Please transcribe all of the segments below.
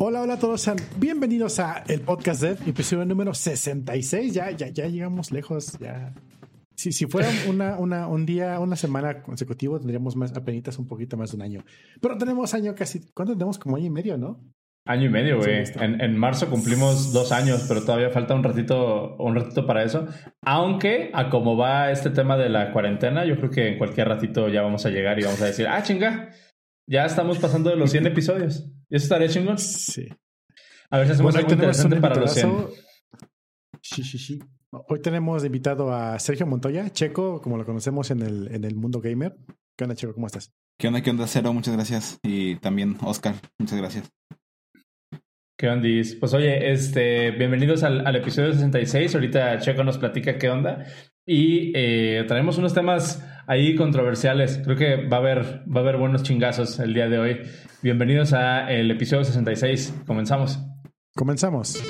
Hola, hola a todos, sean bienvenidos a el podcast de episodio número 66. Ya, ya, ya llegamos lejos. Ya. Si, si fuera una, una, un día, una semana consecutivo, tendríamos más apenas un poquito más de un año. Pero tenemos año casi. ¿Cuánto tenemos? Como año y medio, ¿no? Año y medio, güey. En, en, marzo cumplimos dos años, pero todavía falta un ratito, un ratito para eso. Aunque, a cómo va este tema de la cuarentena, yo creo que en cualquier ratito ya vamos a llegar y vamos a decir, ah, chinga, ya estamos pasando de los 100 episodios. ¿Y eso estaría chingón? Sí. A ver si hacemos algo interesante para los 100. Sí, sí, sí. Hoy tenemos invitado a Sergio Montoya, Checo, como lo conocemos en el, en el mundo gamer. ¿Qué onda, Checo? ¿Cómo estás? ¿Qué onda, qué onda, Cero? Muchas gracias. Y también Oscar, muchas gracias. ¿Qué onda? Pues oye, este, bienvenidos al, al, episodio 66. Ahorita Checo nos platica qué onda. Y eh, traemos unos temas ahí controversiales. Creo que va a haber, va a haber buenos chingazos el día de hoy. Bienvenidos a el episodio 66. Comenzamos. Comenzamos.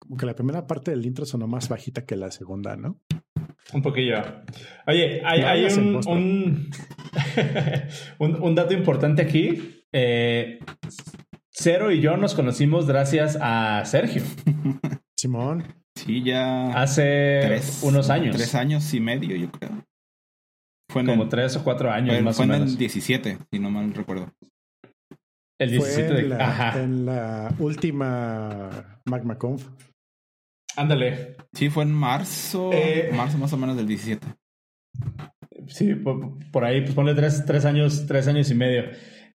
Como que la primera parte del intro sonó más bajita que la segunda, ¿no? Un poquillo. Oye, hay, hay un, un, un, dato importante aquí. Eh, Cero y yo nos conocimos gracias a Sergio. Simón. Sí, ya. Hace unos años. Tres años y medio, yo creo. Fue Como tres o cuatro años fue, más fue o en menos. el 17, si no mal recuerdo. El 17 fue de. en la, Ajá. En la última MagmaConf. Ándale. Sí, fue en marzo. Eh. Marzo más o menos del 17. Sí, por, por ahí, pues ponle tres, tres años, tres años y medio.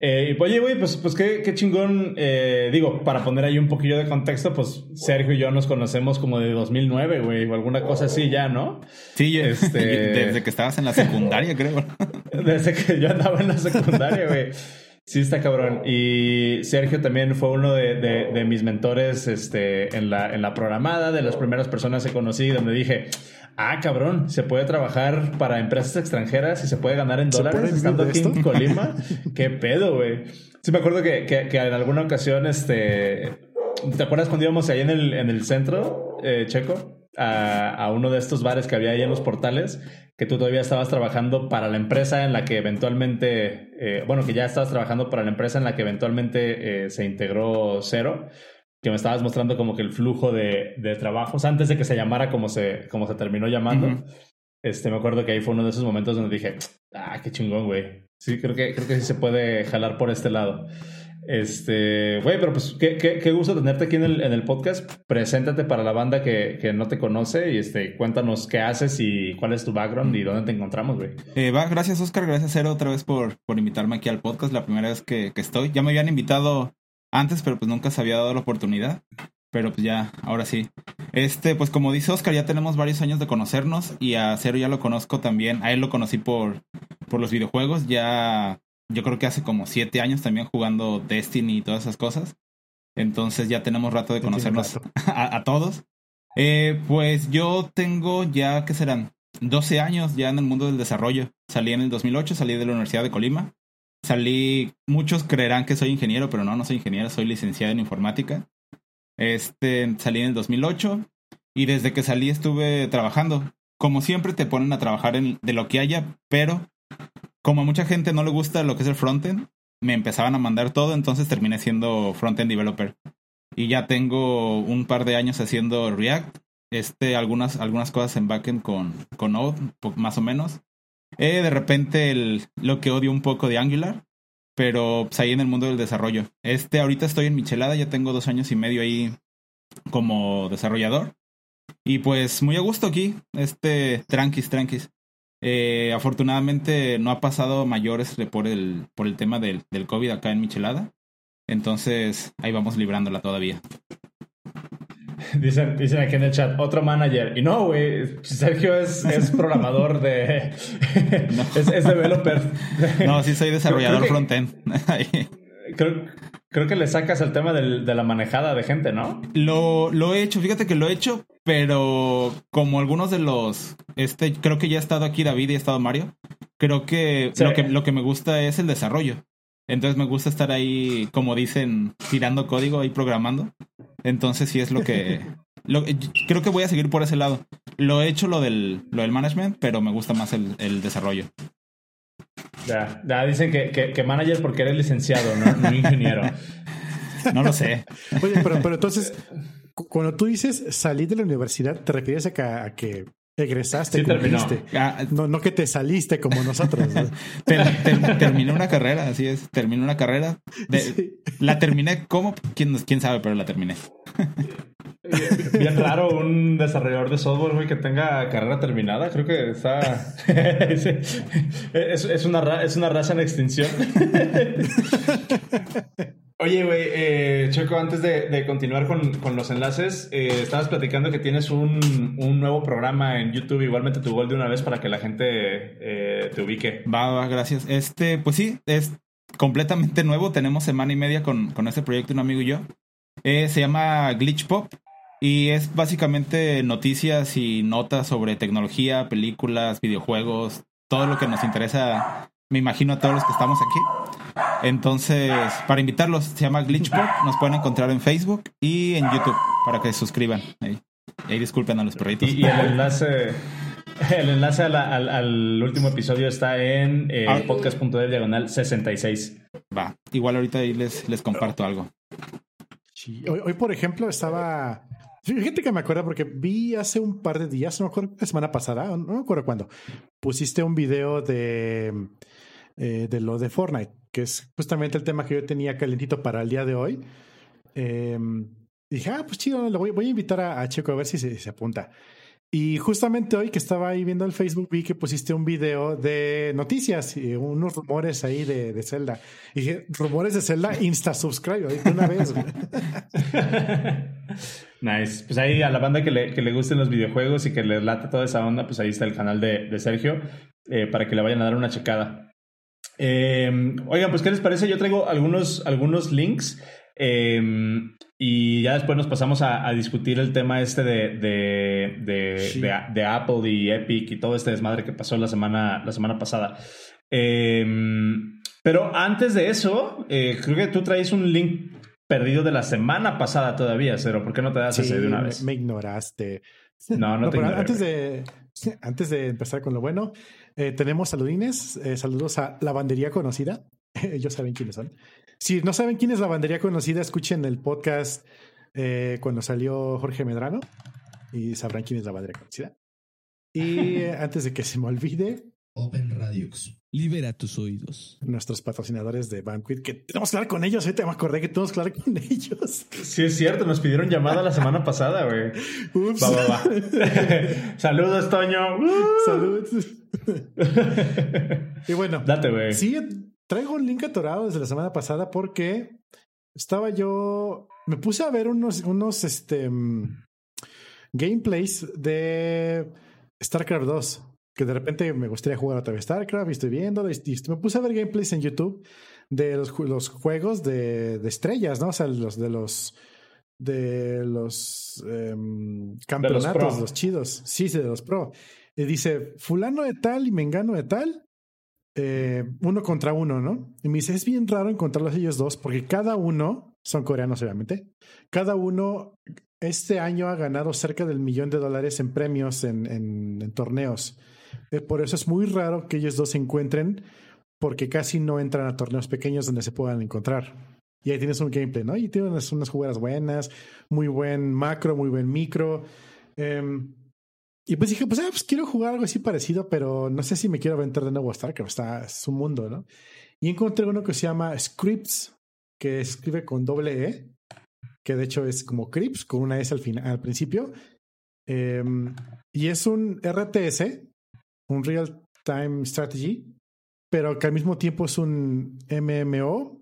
Eh, y oye, güey, pues, pues qué, qué chingón. Eh, digo, para poner ahí un poquillo de contexto, pues Sergio y yo nos conocemos como de 2009, güey, o alguna cosa así ya, ¿no? Sí, Este- desde que estabas en la secundaria, creo. Desde que yo andaba en la secundaria, güey. Sí, está cabrón. Y Sergio también fue uno de, de- de mis mentores este, en, la, en la programada, de las primeras personas que conocí, donde dije, ah, cabrón, se puede trabajar para empresas extranjeras y se puede ganar en ¿Se puede dólares estando aquí en? Colima. Qué pedo, güey. Sí, me acuerdo que, que, que en alguna ocasión, este... ¿Te acuerdas cuando íbamos ahí en el, en el centro, eh, Checo? A, a uno de estos bares que había ahí en los portales, que tú todavía estabas trabajando para la empresa en la que eventualmente, eh, bueno, que ya estabas trabajando para la empresa en la que eventualmente eh, se integró Cero, que me estabas mostrando como que el flujo de, de trabajos antes de que se llamara como se, como se terminó llamando. Este, me acuerdo que ahí fue uno de esos momentos donde dije, ah, qué chingón, güey. Sí, creo que, creo que sí se puede jalar por este lado. Este, güey, pero pues qué, qué, qué gusto tenerte aquí en el, en el podcast. Preséntate para la banda que, que no te conoce y este, cuéntanos qué haces y cuál es tu background y dónde te encontramos, güey. Eh, va, gracias, Oscar. Gracias, Cero, otra vez por, por invitarme aquí al podcast. La primera vez que, que estoy. Ya me habían invitado antes, pero pues nunca se había dado la oportunidad. Pero pues ya, ahora sí. Este, pues como dice Oscar, ya tenemos varios años de conocernos y a Cero ya lo conozco también. A él lo conocí por, por los videojuegos. Ya, yo creo que hace como siete años también jugando Destiny y todas esas cosas. Entonces ya tenemos rato de conocernos a todos. Eh, pues yo tengo ya, ¿qué serán? 12 años ya en el mundo del desarrollo. Salí en el 2008, salí de la Universidad de Colima. Salí, muchos creerán que soy ingeniero, pero no, no soy ingeniero, soy licenciado en informática. Este, salí en el 2008 y desde que salí estuve trabajando. Como siempre te ponen a trabajar de lo que haya, pero como a mucha gente no le gusta lo que es el frontend, me empezaban a mandar todo, entonces terminé siendo frontend developer. Y ya tengo un par de años haciendo React, este, algunas, algunas cosas en backend con, con Node, más o menos. Eh, de repente el, lo que odio un poco de Angular, pero pues, ahí en el mundo del desarrollo. Este, ahorita estoy en Michelada, ya tengo dos años y medio ahí como desarrollador. Y pues muy a gusto aquí, este, tranquis, tranquis. Eh, afortunadamente no ha pasado mayores por el, por el tema del, del COVID acá en Michelada. Entonces ahí vamos librándola todavía. Dicen, dicen aquí en el chat, otro manager. Y no, güey, Sergio es, es programador de... es, es developer. No, sí soy desarrollador frontend. Creo, creo que le sacas el tema del- de la manejada de gente, ¿no? Lo, lo he hecho, fíjate que lo he hecho, pero como algunos de los, este, creo que ya ha estado aquí David y ha estado Mario, creo que, Sí. lo que lo que me gusta es el desarrollo. Entonces me gusta estar ahí, como dicen, tirando código, ahí programando. Entonces sí es lo que, lo, creo que voy a seguir por ese lado. lo he hecho lo del, lo del management, pero me gusta más el, el desarrollo. Ya, ya dicen que, que, que, manager porque eres licenciado, no, no ingeniero. no lo sé. Oye, pero, pero entonces, cuando tú dices salir de la universidad, ¿te refieres a que, a que egresaste, sí, terminó. Ah, no, no que te saliste como nosotros. ter, ter, terminé una carrera, así es. Terminé una carrera. De, sí. La terminé como, ¿Quién, quién sabe, pero la terminé. Bien raro un desarrollador de software, güey, que tenga carrera terminada. Creo que está. es, es, una, es una raza en extinción. Oye, güey, eh, Checo, antes de, continuar con, los enlaces, eh, estabas platicando que tienes un, un, nuevo programa en YouTube, igualmente tu gol de una vez para que la gente eh, te ubique. Va, va, gracias. Este, pues sí, es completamente nuevo. Tenemos semana y media con, con este proyecto, un amigo y yo. Eh, se llama Glitch Pop y es básicamente noticias y notas sobre tecnología, películas, videojuegos, todo lo que nos interesa, me imagino a todos los que estamos aquí. Entonces, para invitarlos, se llama Glitchpop. Nos pueden encontrar en Facebook y en YouTube para que se suscriban. Ahí, ahí disculpen a los perritos. Y, y el enlace. El enlace a la, al, al, último episodio está en eh, ah. podcast.de diagonal 66. Va. Igual ahorita ahí les, les comparto algo. Sí. Hoy, hoy, por ejemplo, estaba. Fíjate que me acuerdo porque vi hace un par de días, no me acuerdo, la semana pasada, no me acuerdo cuándo, pusiste un video de, eh, de lo de Fortnite que es justamente el tema que yo tenía calentito para el día de hoy. Eh, dije, ah, pues chido, lo voy, voy a invitar a, a, Checo a ver si se, se, apunta. Y justamente hoy que estaba ahí viendo el Facebook vi que pusiste un video de noticias y unos rumores ahí de, de Zelda. Y dije, rumores de Zelda, insta subscribe de una vez. nice. Pues ahí a la banda que le, que le gusten los videojuegos y que le late toda esa onda, pues ahí está el canal de, de Sergio eh, para que le vayan a dar una checada. Eh, oigan, pues, ¿qué les parece? Yo traigo algunos, algunos links eh, y ya después nos pasamos a, a discutir el tema este de, de, de, sí. de, Apple y Epic y todo este desmadre que pasó la semana, la semana pasada. Eh, pero antes de eso, eh, creo que tú traes un link perdido de la semana pasada todavía, Cero. ¿Por qué no te das sí, ese de una vez? Me, me ignoraste. No, no, no te ignoré, antes de, antes de empezar con lo bueno, eh, tenemos saludines. Eh, saludos a Lavandería Conocida. Ellos saben quiénes son. Si no saben quién es Lavandería Conocida, escuchen el podcast eh, cuando salió Jorge Medrano y sabrán quién es Lavandería Conocida. Y antes de que se me olvide, Open Radiux. Libera tus oídos. Nuestros patrocinadores de Banquet, que tenemos que hablar con ellos. Ahorita me acordé que tenemos que hablar con ellos. Sí, es cierto. Nos pidieron llamada la semana pasada, güey. Va, va, va. Saludos, Toño. Saludos. y bueno, date, güey. Sí, traigo un link atorado desde la semana pasada porque estaba yo. Me puse a ver unos, unos este, gameplays de StarCraft 2 que de repente me gustaría jugar otra vez StarCraft y estoy viendo y, me puse a ver gameplays en YouTube de los, los juegos de, de, estrellas, ¿no? O sea, los de los de los um, campeonatos, de los, los, chidos, sí, de los pro. Y dice, fulano de tal y mengano de tal, eh, uno contra uno, ¿no? Y me dice, es bien raro encontrarlos ellos dos porque cada uno, son coreanos obviamente, cada uno este año ha ganado cerca del millón de dólares en premios en, en, en torneos. Eh, por eso es muy raro que ellos dos se encuentren, porque casi no entran a torneos pequeños donde se puedan encontrar. Y ahí tienes un gameplay, ¿no? Y tienes unas jugadas buenas, muy buen macro, muy buen micro. Eh, y pues dije, pues, ah, pues, quiero jugar algo así parecido, pero no sé si me quiero aventar de nuevo a Starcraft, está, es un mundo, ¿no? Y encontré uno que se llama Scripts, que escribe con doble E, que de hecho es como Crips, con una S al, final, al principio. Eh, y es un RTS, un Real Time Strategy, pero que al mismo tiempo es un MMO.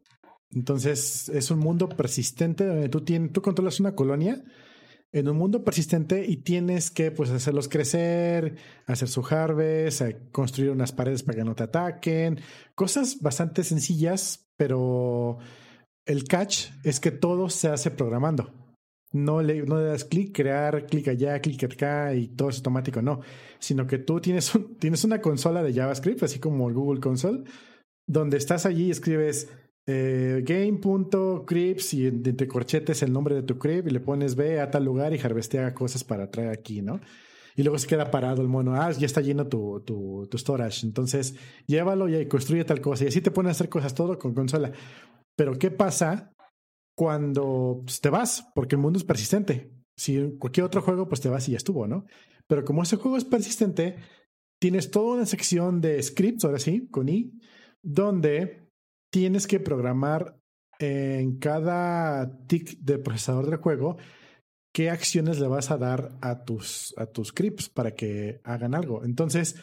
Entonces es un mundo persistente donde tú, tienes, tú controlas una colonia en un mundo persistente y tienes que pues hacerlos crecer, hacer su harvest, construir unas paredes para que no te ataquen, cosas bastante sencillas, pero el catch es que todo se hace programando. No le, no le das clic, crear, clic allá, clic acá y todo es automático, no. Sino que tú tienes, un, tienes una consola de JavaScript, así como el Google Console, donde estás allí y escribes eh, game.crips y entre corchetes el nombre de tu crib y le pones ve a tal lugar y harvestea cosas para traer aquí, ¿no? y luego se queda parado el mono. Ah, ya está lleno tu, tu, tu storage. Entonces, llévalo y construye tal cosa. Y así te ponen a hacer cosas todo con consola. Pero, ¿qué pasa cuando pues, te vas? Porque el mundo es persistente. Si cualquier otro juego, pues te vas y ya estuvo, ¿no? Pero como ese juego es persistente, tienes toda una sección de scripts, ahora sí, con I, donde tienes que programar en cada tick de procesador del juego qué acciones le vas a dar a tus, a tus scripts para que hagan algo. Entonces,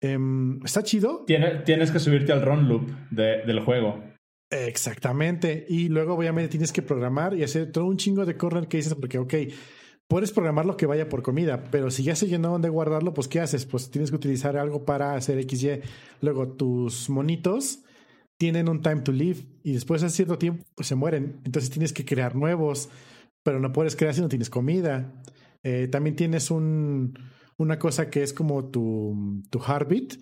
em, está chido. tienes que subirte al run loop del juego. Exactamente. Y luego, obviamente, tienes que programar y hacer todo un chingo de corner que dices, porque, ok, puedes programar lo que vaya por comida, pero si ya se llenó donde guardarlo, pues, ¿qué haces? Pues tienes que utilizar algo para hacer XY. Luego, tus monitos tienen un time to live y después de cierto tiempo pues, se mueren. Entonces tienes que crear nuevos, pero no puedes crear si no tienes comida. Eh, también tienes un, una cosa que es como tu, tu heartbeat,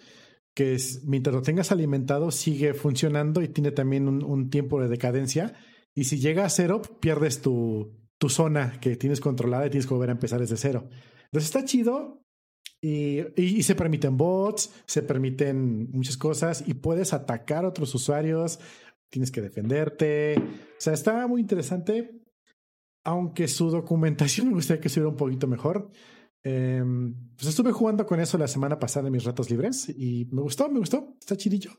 que es mientras lo tengas alimentado sigue funcionando y tiene también un, un tiempo de decadencia. Y si llega a cero, pierdes tu, tu zona que tienes controlada y tienes que volver a empezar desde cero. Entonces está chido, y, se permiten bots, se permiten muchas cosas y puedes atacar a otros usuarios, tienes que defenderte. O sea, está muy interesante, aunque su documentación me gustaría que estuviera un poquito mejor. Em, pues estuve jugando con eso la semana pasada en mis ratos libres y me gustó, me gustó, está chidillo.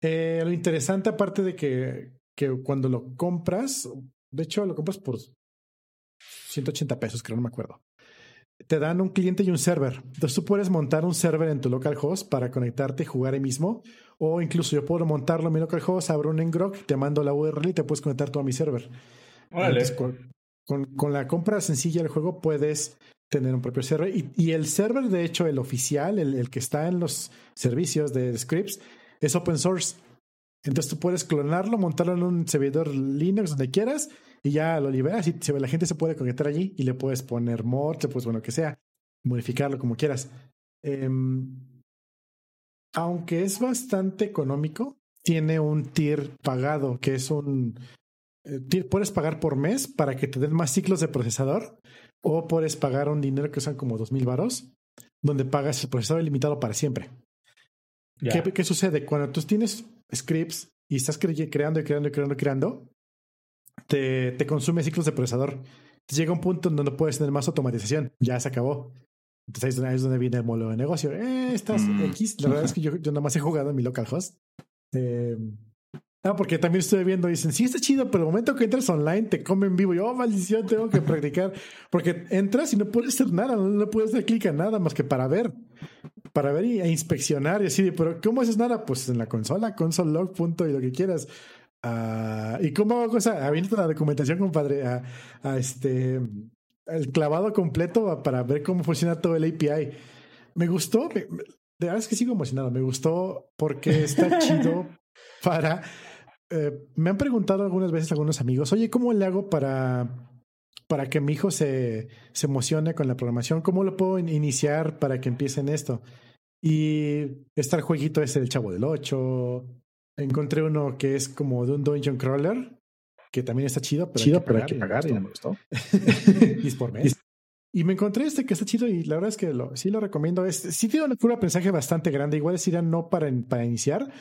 Eh, lo interesante, aparte de que, que cuando lo compras, de hecho lo compras por 180 pesos, creo, no me acuerdo te dan un cliente y un server. Entonces tú puedes montar un server en tu localhost para conectarte y jugar ahí mismo. O incluso yo puedo montarlo en mi localhost, abro un Ngrok, te mando la URL y te puedes conectar todo a mi server. con, con, la compra sencilla del juego puedes tener un propio server. Y, el server, de hecho, el oficial, el, el, que está en los servicios de scripts, es open source. Entonces tú puedes clonarlo, montarlo en un servidor Linux donde quieras y ya lo liberas y la gente se puede conectar allí y le puedes poner mods, pues bueno, que sea, modificarlo como quieras. Em, aunque es bastante económico, tiene un tier pagado, que es un... Eh, puedes pagar por mes para que te den más ciclos de procesador o puedes pagar un dinero que son como dos mil varos, donde pagas el procesador ilimitado para siempre. ¿Qué, ¿Qué, sucede? Cuando tú tienes scripts y estás creando y creando y creando y creando, te, te consume ciclos de procesador. llega un punto en donde puedes tener más automatización. Ya se acabó. Entonces ahí es donde viene el modelo de negocio. Eh, estás mm. X. La verdad es que yo, yo nada más he jugado en mi localhost. Eh, ah, porque también estuve viendo dicen, sí, está chido, pero el momento que entras online te comen vivo. Yo, oh, maldición, tengo que practicar. Porque entras y no puedes hacer nada, no, puedes dar clic a nada más que para ver. Para ver y, e inspeccionar y así. Pero ¿cómo haces nada? Pues en la consola, console log, punto y lo que quieras. Uh, ¿Y cómo hago cosa? Habiendo la documentación, compadre, a, a, este el clavado completo para ver cómo funciona todo el API. Me gustó, de verdad es que sigo emocionado. Me gustó porque está chido para. Eh, me han preguntado algunas veces algunos amigos, oye, ¿cómo le hago para, para que mi hijo se, se emocione con la programación? ¿Cómo lo puedo iniciar para que empiece en esto? Y está el jueguito ese del Chavo del 8, Encontré uno que es como de un dungeon crawler, que también está chido, pero, chido, hay, que pagar, y no me gustó. y es por mes. Y me encontré este que está chido y la verdad es que lo, sí lo recomiendo. Es, sí tiene un aprendizaje bastante grande. Igual sería no para, para iniciar,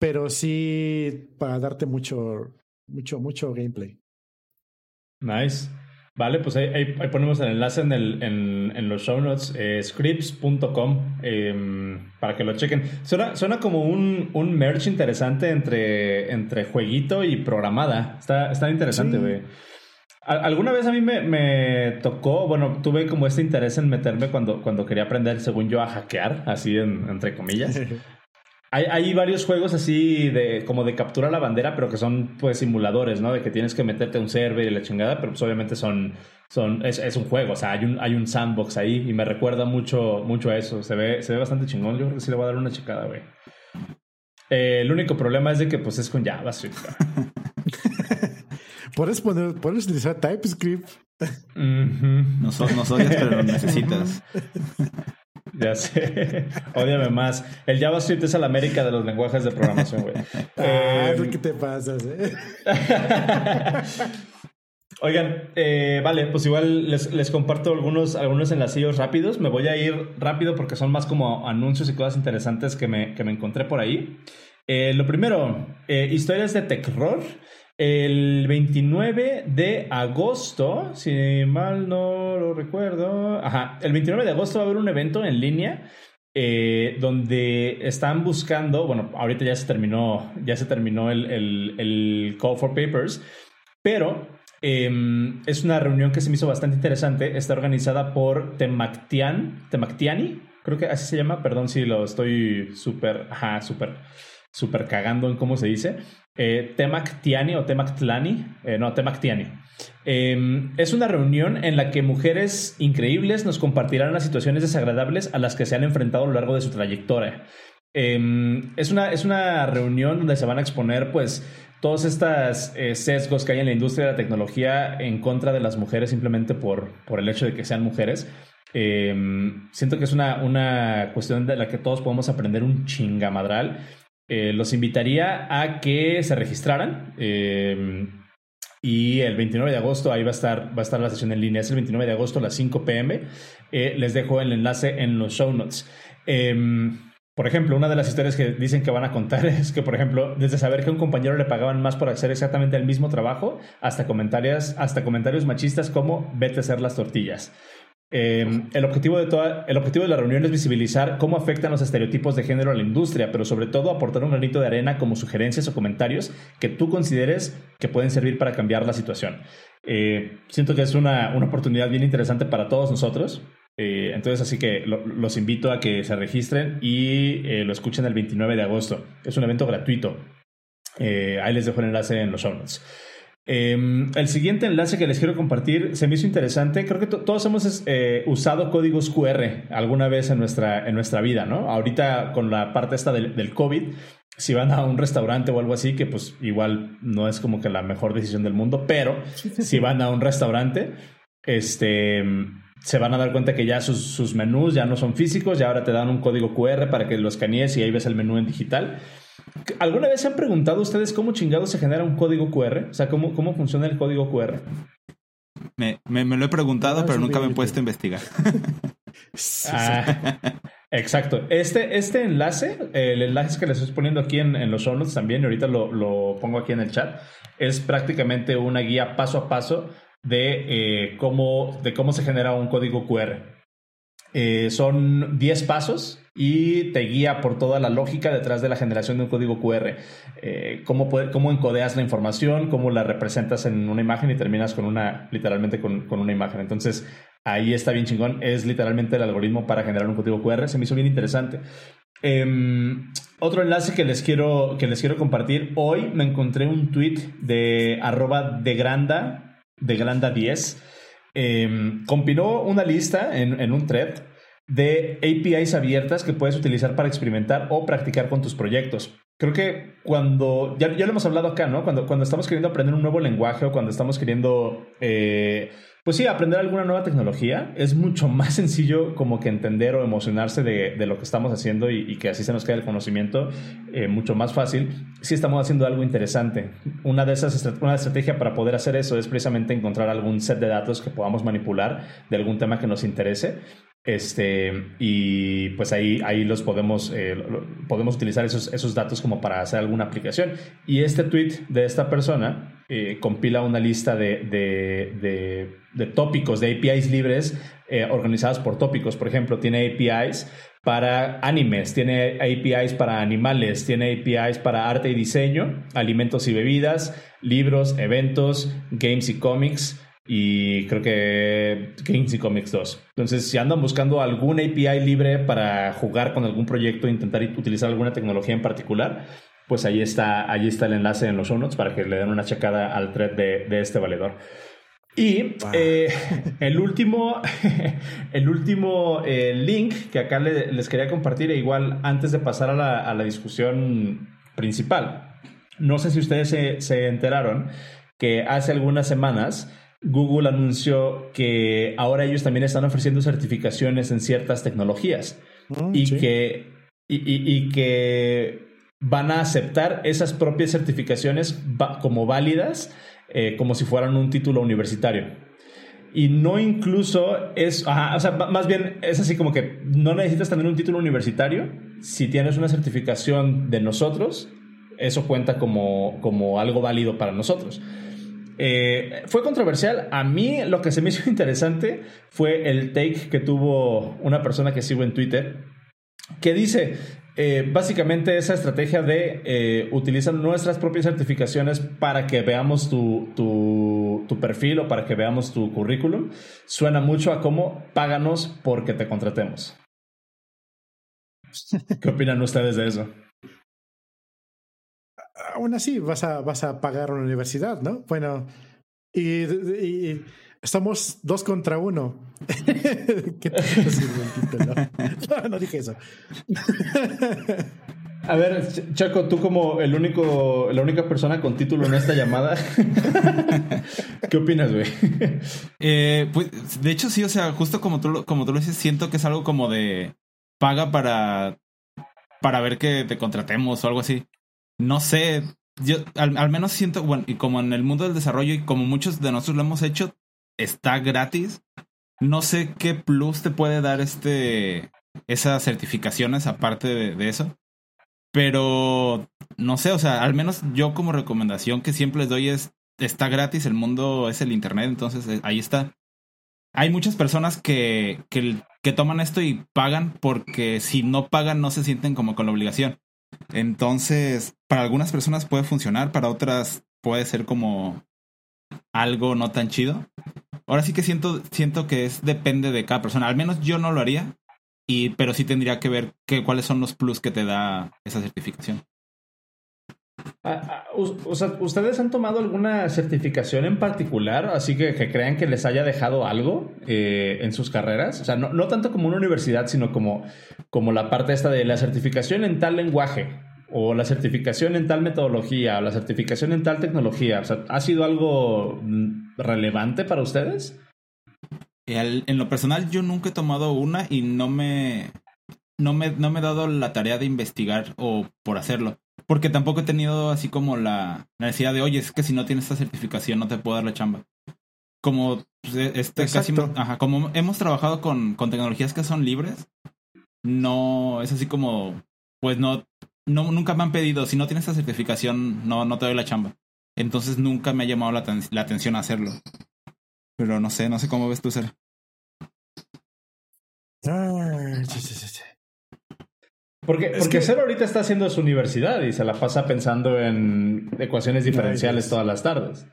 pero sí para darte mucho, mucho, mucho gameplay. Nice. Vale, pues ahí, ponemos el enlace en, el, en, en los show notes, eh, scripts.com, em, para que lo chequen. Suena, suena como un, un merch interesante entre, entre jueguito y programada. Está, está interesante, güey. Alguna vez a mí me, me, tocó, bueno, tuve como este interés en meterme cuando, cuando quería aprender, según yo, a hackear, así entre comillas. Hay, hay, varios juegos así de como de captura la bandera, pero que son pues simuladores, ¿no? De que tienes que meterte a un server y la chingada, pero pues obviamente son, son es, es, un juego, o sea, hay un, hay un sandbox ahí y me recuerda mucho, mucho a eso. Se ve, se ve bastante chingón. Yo creo que sí le voy a dar una checada, güey. Eh, el único problema es de que pues es con JavaScript. puedes poner, puedes utilizar TypeScript. no, so, no pero lo necesitas. Ya sé. Ódiame más. El JavaScript es la América de los lenguajes de programación, güey. Ah, eh, ¿qué te pasas, eh? Oigan, eh, vale, pues igual les, les, comparto algunos, algunos enlacillos rápidos. Me voy a ir rápido porque son más como anuncios y cosas interesantes que me, que me encontré por ahí. Eh, lo primero, eh, historias de Techror. El 29 de agosto, si mal no lo recuerdo, ajá, el 29 de agosto va a haber un evento en línea eh, donde están buscando, bueno, ahorita ya se terminó, ya se terminó el, el, Call for Papers, pero em, es una reunión que se me hizo bastante interesante. Está organizada por Temactian, Temactiani, creo que así se llama, perdón si lo estoy súper, ajá, súper súper cagando en cómo se dice. Eh, Temactiani o Temactlani, eh, no, Temactiani. Em, es una reunión en la que mujeres increíbles nos compartirán las situaciones desagradables a las que se han enfrentado a lo largo de su trayectoria. Em, es, una, es una reunión donde se van a exponer, pues, todos estos eh, sesgos que hay en la industria de la tecnología en contra de las mujeres simplemente por, por el hecho de que sean mujeres. Em, siento que es una, una cuestión de la que todos podemos aprender un chingamadral eh, los invitaría a que se registraran. Eh, y el 29 de agosto ahí va a estar, va a estar la sesión en línea. Es el 29 de agosto a las 5 pm. Eh, les dejo el enlace en los show notes. por ejemplo, una de las historias que dicen que van a contar es que, por ejemplo, desde saber que a un compañero le pagaban más por hacer exactamente el mismo trabajo, hasta comentarios, hasta comentarios machistas como vete a hacer las tortillas. Em, el, objetivo de toda, el objetivo de la reunión es visibilizar cómo afectan los estereotipos de género a la industria, pero sobre todo aportar un granito de arena como sugerencias o comentarios que tú consideres que pueden servir para cambiar la situación. Eh, siento que es una, una, oportunidad bien interesante para todos nosotros. Eh, entonces, así que los invito a que se registren y eh, lo escuchen el 29 de agosto. Es un evento gratuito. ahí les dejo el enlace en los show notes. Em, el siguiente enlace que les quiero compartir se me hizo interesante. Creo que todos hemos eh, usado códigos QR alguna vez en nuestra, en nuestra vida, ¿no? Ahorita con la parte esta del, del, COVID, si van a un restaurante o algo así, que pues igual no es como que la mejor decisión del mundo, pero si van a un restaurante, este se van a dar cuenta que ya sus, sus menús ya no son físicos, ya ahora te dan un código QR para que lo escanees y ahí ves el menú en digital. ¿Alguna vez se han preguntado ustedes cómo chingado se genera un código QR? O sea, ¿cómo, cómo funciona el código QR? Me, me, lo he preguntado, pero nunca me he puesto a investigar. Ah, exacto. Este, este enlace, el enlace que les estoy poniendo aquí en, en los show notes también, y ahorita lo, lo, pongo aquí en el chat, es prácticamente una guía paso a paso de, eh, cómo, de cómo se genera un código QR. Eh, son 10 pasos y te guía por toda la lógica detrás de la generación de un código QR. Eh, cómo, cómo, encodeas la información, cómo la representas en una imagen y terminas con una, literalmente con, con, una imagen. Entonces, ahí está bien chingón. Es literalmente el algoritmo para generar un código QR. Se me hizo bien interesante. Em, otro enlace que les, quiero, que les quiero compartir. Hoy me encontré un tweet de arroba de granda, de granda 10. Em, compiló una lista en, en un thread de APIs abiertas que puedes utilizar para experimentar o practicar con tus proyectos. Creo que cuando, ya, ya lo hemos hablado acá, ¿no? Cuando, cuando estamos queriendo aprender un nuevo lenguaje o cuando estamos queriendo, eh, pues sí, aprender alguna nueva tecnología, es mucho más sencillo como que entender o emocionarse de, lo que estamos haciendo y, que así se nos quede el conocimiento eh, mucho más fácil si estamos haciendo algo interesante. Una de esas, una estrategia para poder hacer eso es precisamente encontrar algún set de datos que podamos manipular de algún tema que nos interese este, y pues ahí, ahí los podemos, eh, podemos utilizar esos, esos datos como para hacer alguna aplicación. Y este tweet de esta persona eh, compila una lista de, de, de, tópicos, de APIs libres eh, organizadas por tópicos. Por ejemplo, tiene APIs para animes, tiene APIs para animales, tiene APIs para arte y diseño, alimentos y bebidas, libros, eventos, games y cómics y creo que Games y Comics 2. Entonces, si andan buscando algún API libre para jugar con algún proyecto intentar utilizar alguna tecnología en particular, pues ahí está, ahí está el enlace en los show notes para que le den una checada al thread de, este valedor. Y eh, el último, el último eh, link que acá les quería compartir, e igual antes de pasar a la, a la discusión principal. No sé si ustedes se, se enteraron que hace algunas semanas Google anunció que ahora ellos también están ofreciendo certificaciones en ciertas tecnologías mm, y, que, y, que van a aceptar esas propias certificaciones como válidas eh, como si fueran un título universitario. Y no incluso es, ajá, o sea, más bien es así como que no necesitas tener un título universitario. Si tienes una certificación de nosotros, eso cuenta como, como algo válido para nosotros. Eh, fue controversial. A mí lo que se me hizo interesante fue el take que tuvo una persona que sigo en Twitter, que dice, eh, básicamente esa estrategia de eh, utilizar nuestras propias certificaciones para que veamos tu, tu, perfil o para que veamos tu currículum, suena mucho a cómo páganos porque te contratemos. ¿Qué opinan ustedes de eso? Aún así, vas a, vas a pagar una universidad, ¿no? Bueno, y Estamos dos contra uno. ¿Qué no, no dije eso. A ver, Chaco, tú como el único, la única persona con título en esta llamada, ¿qué opinas, güey? Eh, pues, de hecho, sí, o sea, justo como tú, como tú lo dices, siento que es algo como de paga para, para ver que te contratemos o algo así. No sé, yo al, al menos siento, bueno, y como en el mundo del desarrollo y como muchos de nosotros lo hemos hecho, está gratis. No sé qué plus te puede dar este esas certificaciones aparte de, eso. Pero no sé, o sea, al menos yo como recomendación que siempre les doy es está gratis, el mundo es el internet, entonces eh, ahí está. Hay muchas personas que, que, que toman esto y pagan porque si no pagan no se sienten como con la obligación. Entonces, para algunas personas puede funcionar, para otras puede ser como algo no tan chido. Ahora sí que siento, siento que es depende de cada persona. Al menos yo no lo haría, y, pero sí tendría que ver que, cuáles son los plus que te da esa certificación. Ah, ah, ¿ustedes han tomado alguna certificación en particular? Así que, que crean que les haya dejado algo eh, en sus carreras. O sea, no, no, tanto como una universidad, sino como, como la parte esta de la certificación en tal lenguaje o la certificación en tal metodología o la certificación en tal tecnología. O sea, ¿ha sido algo mm, relevante para ustedes? en lo personal, yo nunca he tomado una y no me, no me, no me he dado la tarea de investigar o por hacerlo. Porque tampoco he tenido así como la necesidad de, oye, es que si no tienes esta certificación no te puedo dar la chamba. Como pues, e, este casi, ajá, como hemos trabajado con, con tecnologías que son libres, no es así como, pues no, no, nunca me han pedido, si no tienes esta certificación, no, no te doy la chamba. Entonces nunca me ha llamado la, la atención hacerlo. Pero no sé, no sé cómo ves tú, Ser. Ah, porque, porque Cero ahorita está haciendo su universidad y se la pasa pensando en ecuaciones diferenciales todas las tardes.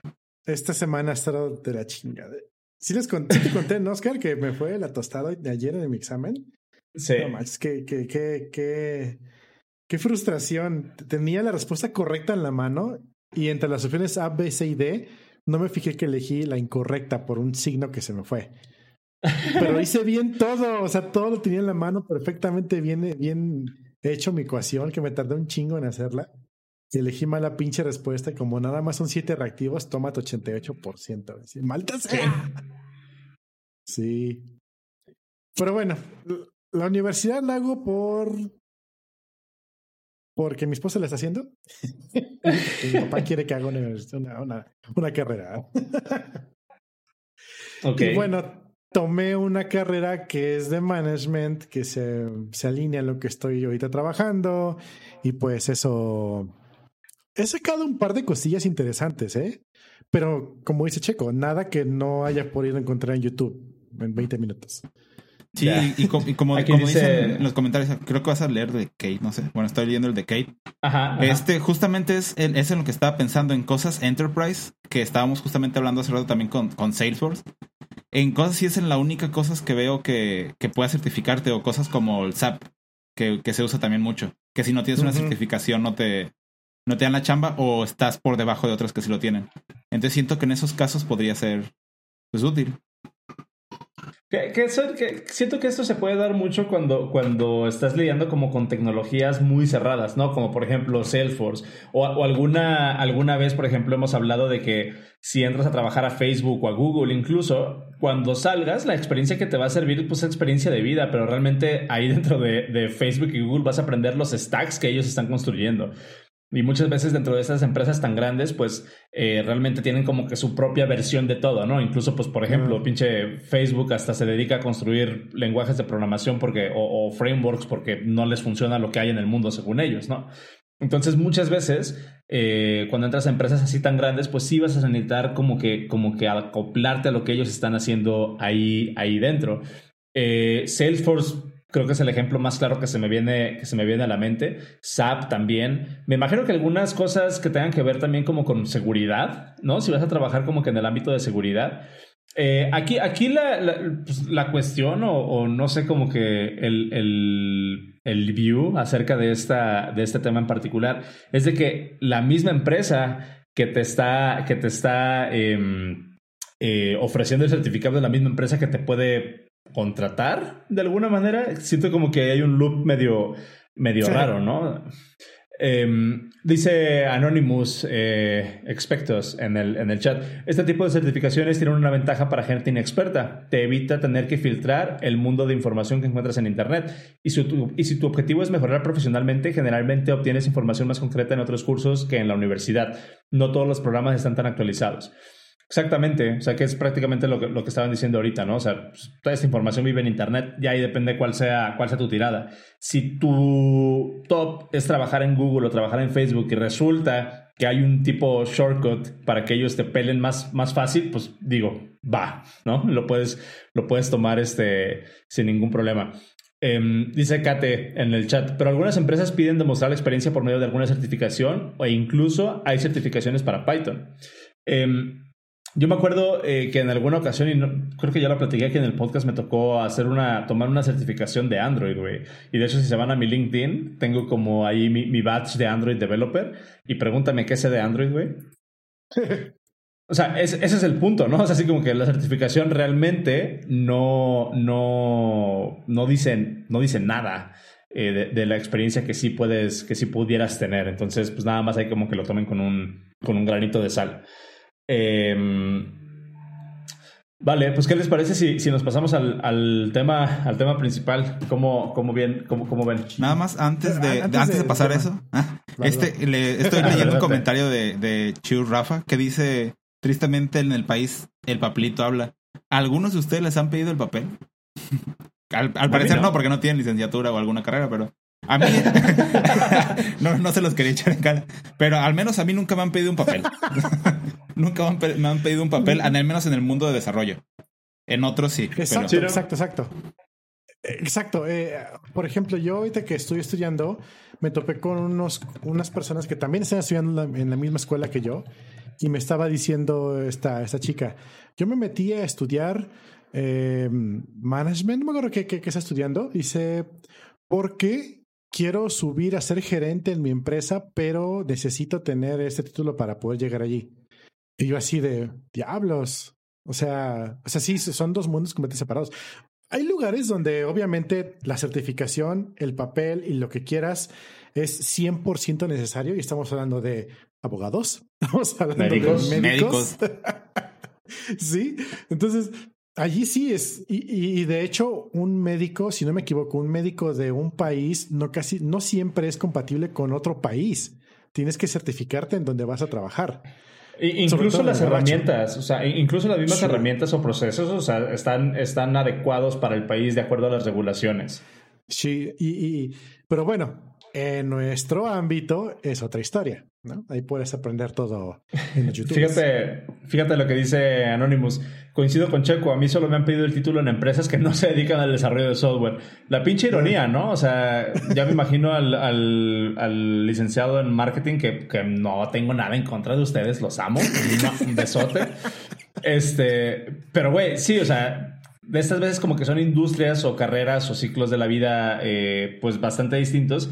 Esta semana ha estado de la chingada. Sí les conté, te conté, ¿no, Oscar? Que me fue la tostada de ayer en mi examen. Sí. No es que, que, que, que Qué frustración. Tenía la respuesta correcta en la mano y entre las opciones A, B, C y D no me fijé que elegí la incorrecta por un signo que se me fue. Pero hice bien todo, o sea, todo lo tenía en la mano perfectamente bien, bien hecho mi ecuación, que me tardé un chingo en hacerla. Y elegí mal la pinche respuesta y como nada más son siete reactivos, toma 88%. Malta sea. Sí. Pero bueno, la universidad la hago por porque mi esposa la está haciendo. mi papá quiere que haga una, una, una carrera. okay. Y bueno, tomé una carrera que es de management, que se, se alinea a lo que estoy ahorita trabajando. Y pues eso. He sacado un par de cosillas interesantes, ¿eh? Pero como dice Checo, nada que no haya podido encontrar en YouTube en 20 minutos. Sí, y, como, como dicen en los comentarios, creo que vas a leer de Kate, no sé. Bueno, estoy leyendo el de Kate. Ajá, Este justamente es, es en lo que estaba pensando en cosas Enterprise, que estábamos justamente hablando hace rato también con, con Salesforce. En cosas sí es en la única cosas que veo que, que pueda certificarte o cosas como el SAP, que, que se usa también mucho. Que si no tienes una certificación no te, no te dan la chamba o estás por debajo de otros que sí lo tienen. Entonces siento que en esos casos podría ser pues, útil. Que, que, siento que esto se puede dar mucho cuando, cuando estás lidiando como con tecnologías muy cerradas, ¿no? Como por ejemplo Salesforce. O, alguna, alguna vez, por ejemplo, hemos hablado de que si entras a trabajar a Facebook o a Google, incluso, cuando salgas, la experiencia que te va a servir, pues es experiencia de vida, pero realmente ahí dentro de, de Facebook y Google vas a aprender los stacks que ellos están construyendo. Y muchas veces dentro de esas empresas tan grandes, pues eh, realmente tienen como que su propia versión de todo, ¿no? Incluso, pues, por ejemplo, pinche Facebook hasta se dedica a construir lenguajes de programación porque, o, frameworks porque no les funciona lo que hay en el mundo según ellos, ¿no? Entonces, muchas veces, eh, cuando entras a empresas así tan grandes, pues sí vas a necesitar como que, como que acoplarte a lo que ellos están haciendo ahí, ahí dentro. Eh, Salesforce creo que es el ejemplo más claro que se me viene, que se me viene a la mente. SAP también. Me imagino que algunas cosas que tengan que ver también como con seguridad, ¿no? Si vas a trabajar como que en el ámbito de seguridad. Eh, aquí, aquí la, la, pues, cuestión, o, no sé, como que el, el, el, view acerca de, esta, de este tema en particular, es de que la misma empresa que te está, que te está em, eh, ofreciendo el certificado de la misma empresa que te puede contratar de alguna manera. Siento como que hay un loop medio, medio raro, ¿no? Em, dice Anonymous eh, Expectos en el, en el chat. Este tipo de certificaciones tienen una ventaja para gente inexperta. Te evita tener que filtrar el mundo de información que encuentras en Internet. Y, y si tu objetivo es mejorar profesionalmente, generalmente obtienes información más concreta en otros cursos que en la universidad. No todos los programas están tan actualizados. Exactamente, o sea que es prácticamente lo que, lo que estaban diciendo ahorita, ¿no? O sea, pues, toda esta información vive en Internet y ahí depende cuál sea, cuál sea tu tirada. Si tu top es trabajar en Google o trabajar en Facebook y resulta que hay un tipo shortcut para que ellos te pelen más, más fácil, pues digo, va, ¿no? Lo puedes, lo puedes tomar este, sin ningún problema. Em, dice Kate en el chat, pero algunas empresas piden demostrar la experiencia por medio de alguna certificación o incluso hay certificaciones para Python. Eh, yo me acuerdo eh, que en alguna ocasión, y creo que ya lo platiqué aquí en el podcast, me tocó hacer una, tomar una certificación de Android, güey. Y de hecho, si se van a mi LinkedIn, tengo como ahí mi, mi badge de Android Developer. Y pregúntame qué sé de Android, güey. O sea, ese es el punto, ¿no? O sea, así como que la certificación realmente no, no, no dicen, no dice nada eh, de, de, la experiencia que sí puedes, que sí pudieras tener. Entonces, pues nada más hay como que lo tomen con un, con un granito de sal. Em, vale, pues ¿qué les parece si, si nos pasamos al, al, tema, al tema principal? ¿Cómo, cómo, bien, cómo, cómo ven? Nada más antes de, antes, de, pasar eso, ah, este, le, estoy leyendo un comentario de, de Chiu Rafa que dice, tristemente en el país el papelito habla. ¿Algunos de ustedes les han pedido el papel? al, parecer no. porque no tienen licenciatura o alguna carrera, pero a mí no, no se los quería echar en cara, pero al menos a mí nunca me han pedido un papel. Nunca me han pedido un papel, al menos en el mundo de desarrollo. En otros sí. Exacto, exacto, exacto. Exacto. Eh, por ejemplo, yo ahorita que estoy estudiando, me topé con unos, unas personas que también están estudiando en la misma escuela que yo y me estaba diciendo esta, esta chica, yo me metí a estudiar eh, management, no me acuerdo qué, qué, qué está estudiando, dice, porque quiero subir a ser gerente en mi empresa, pero necesito tener este título para poder llegar allí. Y yo así de diablos. O sea, o sea, sí, son dos mundos completamente separados. Hay lugares donde obviamente la certificación, el papel y lo que quieras es 100% necesario y estamos hablando de abogados, estamos hablando médicos, de médicos. sí, entonces allí sí es y, y, de hecho un médico, si no me equivoco, un médico de un país no casi no siempre es compatible con otro país. Tienes que certificarte en donde vas a trabajar. Incluso las herramientas, o sea, incluso las mismas herramientas o procesos, o sea, están, están adecuados para el país de acuerdo a las regulaciones. Sí, y, pero bueno, en nuestro ámbito es otra historia, ¿no? Ahí puedes aprender todo en YouTube. fíjate, fíjate lo que dice Anonymous coincido con Checo, a mí solo me han pedido el título en empresas que no se dedican al desarrollo de software. La pinche ironía, ¿no? O sea, ya me imagino al, al, licenciado en marketing que, que, no tengo nada en contra de ustedes, los amo, un besote. Este, pero güey, sí, o sea, de estas veces como que son industrias o carreras o ciclos de la vida eh, pues bastante distintos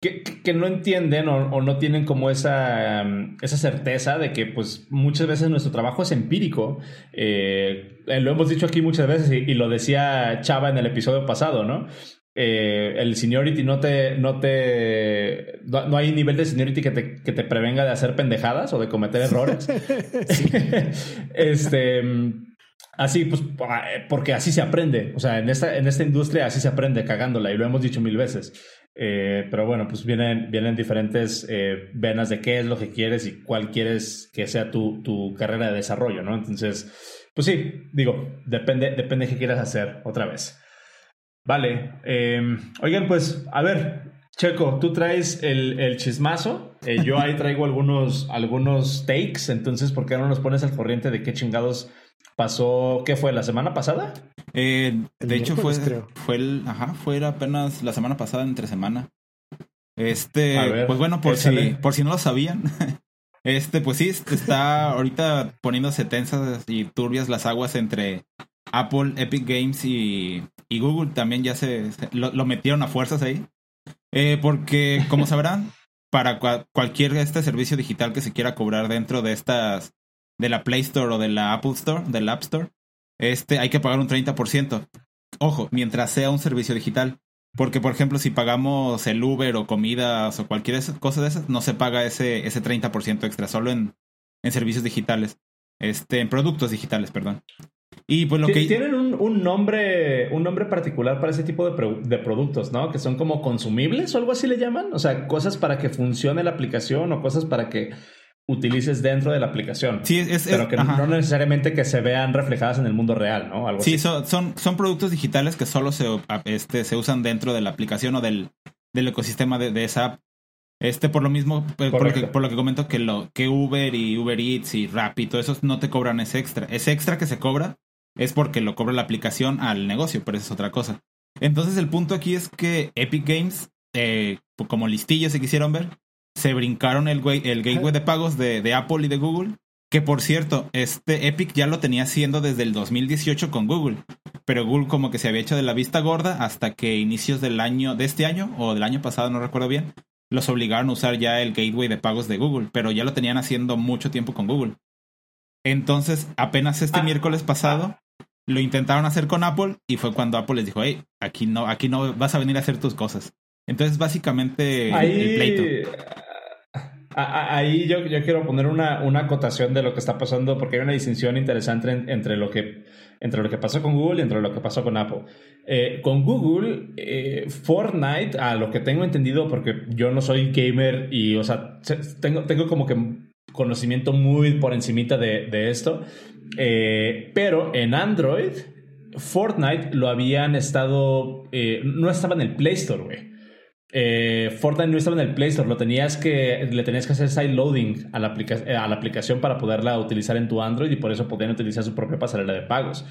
que, no entienden o, no tienen como esa, um, esa certeza de que pues muchas veces nuestro trabajo es empírico. Eh, eh, lo hemos dicho aquí muchas veces y, lo decía Chava en el episodio pasado, ¿no? Eh, el seniority no te, no te, no, hay nivel de seniority que te, que te, prevenga de hacer pendejadas o de cometer errores. este, así, pues, porque así se aprende. O sea, en esta, en esta industria así se aprende cagándola y lo hemos dicho mil veces. Eh, pero bueno, pues vienen, vienen diferentes eh, venas de qué es lo que quieres y cuál quieres que sea tu, tu carrera de desarrollo, ¿no? Entonces, pues sí, digo, depende, depende de qué quieras hacer otra vez. Vale. Em, oigan, pues, a ver, Checo, tú traes el, el chismazo. Eh, yo ahí traigo algunos, algunos takes. Entonces, ¿por qué no nos pones al corriente de qué chingados pasó? ¿Qué fue? ¿La semana pasada? Eh, de hecho, fue, creo. fue el, ajá, fue apenas la semana pasada, entre semana. Este, ver, pues bueno, por si, por si no lo sabían, este, pues sí, está ahorita poniéndose tensas y turbias las aguas entre Apple, Epic Games y, y Google. También ya se, se- lo, lo metieron a fuerzas ahí. Eh, porque, como sabrán, para cua- cualquier este servicio digital que se quiera cobrar dentro de estas, de la Play Store o de la Apple Store, del App Store, este hay que pagar un 30%. Ojo, mientras sea un servicio digital. Porque, por ejemplo, si pagamos el Uber o comidas o cualquier cosa de esas, no se paga ese, ese 30% extra, solo en, en servicios digitales. Este, en productos digitales, perdón. Y pues lo que... Tienen un, un nombre, un nombre particular para ese tipo de, de productos, ¿no? Que son como consumibles o algo así le llaman. O sea, cosas para que funcione la aplicación o cosas para que utilices dentro de la aplicación. Sí, es, es- pero que ajá. no necesariamente que se vean reflejadas en el mundo real, ¿no? Algo Sí, así. son, son, son productos digitales que solo se, este, se usan dentro de la aplicación o del, del ecosistema de, de esa app. Este, por lo mismo, pues, por lo, que, por lo que comento que lo que Uber y Uber Eats y Rappi y todo eso no te cobran ese extra. Ese extra que se cobra es porque lo cobra la aplicación al negocio, pero eso es otra cosa. Entonces el punto aquí es que Epic Games, eh, como listillos se quisieron ver, se brincaron el, el gateway de pagos de, de Apple y de Google. Que por cierto, este Epic ya lo tenía haciendo desde el 2018 con Google. Pero Google como que se había hecho de la vista gorda hasta que inicios del año, de este año o del año pasado, no recuerdo bien, los obligaron a usar ya el gateway de pagos de Google. Pero ya lo tenían haciendo mucho tiempo con Google. Entonces, apenas este Ah, miércoles pasado, lo intentaron hacer con Apple y fue cuando Apple les dijo, hey, aquí no, aquí no vas a venir a hacer tus cosas. Entonces, básicamente, el pleito. Ahí, yo, yo quiero poner una, una acotación de lo que está pasando, porque hay una distinción interesante en- entre, lo que, entre lo que pasó con Google y entre lo que pasó con Apple. Eh, con Google, eh, Fortnite, a lo que tengo entendido, porque yo no soy gamer y, o sea, se- tengo, tengo como que conocimiento muy por encimita de, de esto, eh, pero en Android, Fortnite lo habían estado, no estaba en el Play Store, güey. Eh, Fortnite no estaba en el Play Store, lo tenías que, le tenías que hacer side loading a la, aplica- eh, a la aplicación para poderla utilizar en tu Android y por eso podían utilizar su propia pasarela de pagos.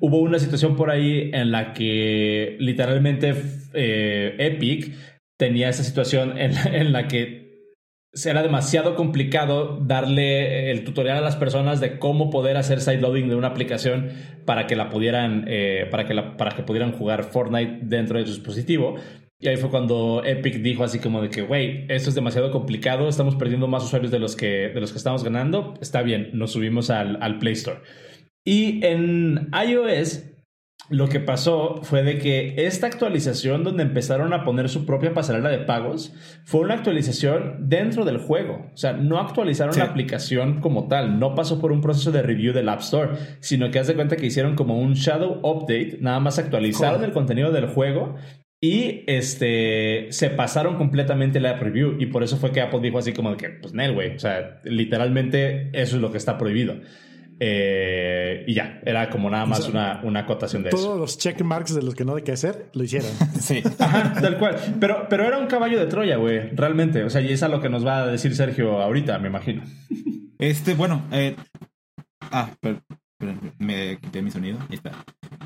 Hubo una situación por ahí en la que literalmente eh, Epic tenía esa situación en la, que era demasiado complicado darle el tutorial a las personas de cómo poder hacer sideloading de una aplicación para que la pudieran para que para que pudieran jugar Fortnite dentro de su dispositivo y ahí fue cuando Epic dijo así como de que güey esto es demasiado complicado estamos perdiendo más usuarios de los que de los que estamos ganando está bien nos subimos al, al Play Store y en iOS lo que pasó fue de que esta actualización donde empezaron a poner su propia pasarela de pagos fue una actualización dentro del juego. O sea, no actualizaron Sí. la aplicación como tal, no pasó por un proceso de review del App Store, sino que haz de cuenta que hicieron como un shadow update, nada más actualizaron Joder. el contenido del juego y este se pasaron completamente la preview y por eso fue que Apple dijo así como de que pues Nel, güey, o sea, literalmente eso es lo que está prohibido. Eh, y ya, era como nada más O sea, una, una acotación de eso. Todos los check marks de los que no hay que hacer, lo hicieron. Sí. Ajá, tal cual. Pero, pero era un caballo de Troya, güey, realmente. O sea, y es a lo que nos va a decir Sergio ahorita, me imagino. Este, bueno, eh, ah, pero me quité mi sonido. Ahí está.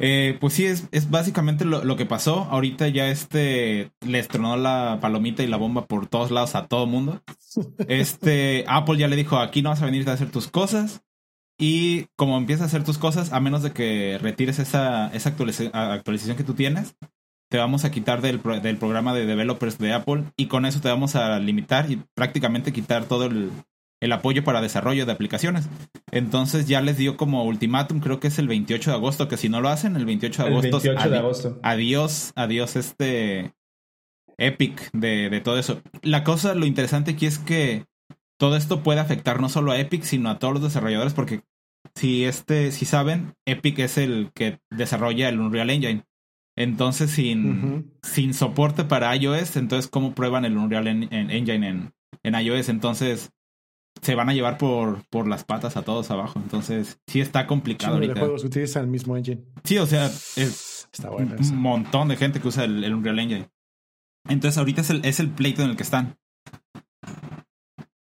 Eh, pues sí, es, es básicamente lo, lo que pasó. Ahorita ya este les tronó la palomita y la bomba por todos lados a todo mundo. Este, Apple ya le dijo, aquí no vas a venir a hacer tus cosas. Y como empiezas a hacer tus cosas, a menos de que retires esa, esa actualiza- actualización que tú tienes, te vamos a quitar del, pro- del programa de developers de Apple y con eso te vamos a limitar y prácticamente quitar todo el, el apoyo para desarrollo de aplicaciones. Entonces ya les dio como ultimátum, creo que es el 28 de agosto, que si no lo hacen, el 28 de El agosto. 28 de agosto. Adiós, adiós este Epic de, de todo eso. La cosa, lo interesante aquí es que todo esto puede afectar no solo a Epic, sino a todos los desarrolladores, porque si este, si saben, Epic es el que desarrolla el Unreal Engine. Entonces, sin, sin soporte para iOS, entonces, ¿cómo prueban el Unreal Engine en, en iOS? Entonces, se van a llevar por, por las patas a todos abajo. Entonces, sí está complicado ahorita. de juegos utilizan el mismo engine. Sí, o sea, es un montón de gente que usa el, Unreal Engine. Entonces, ahorita es el, es el pleito en el que están.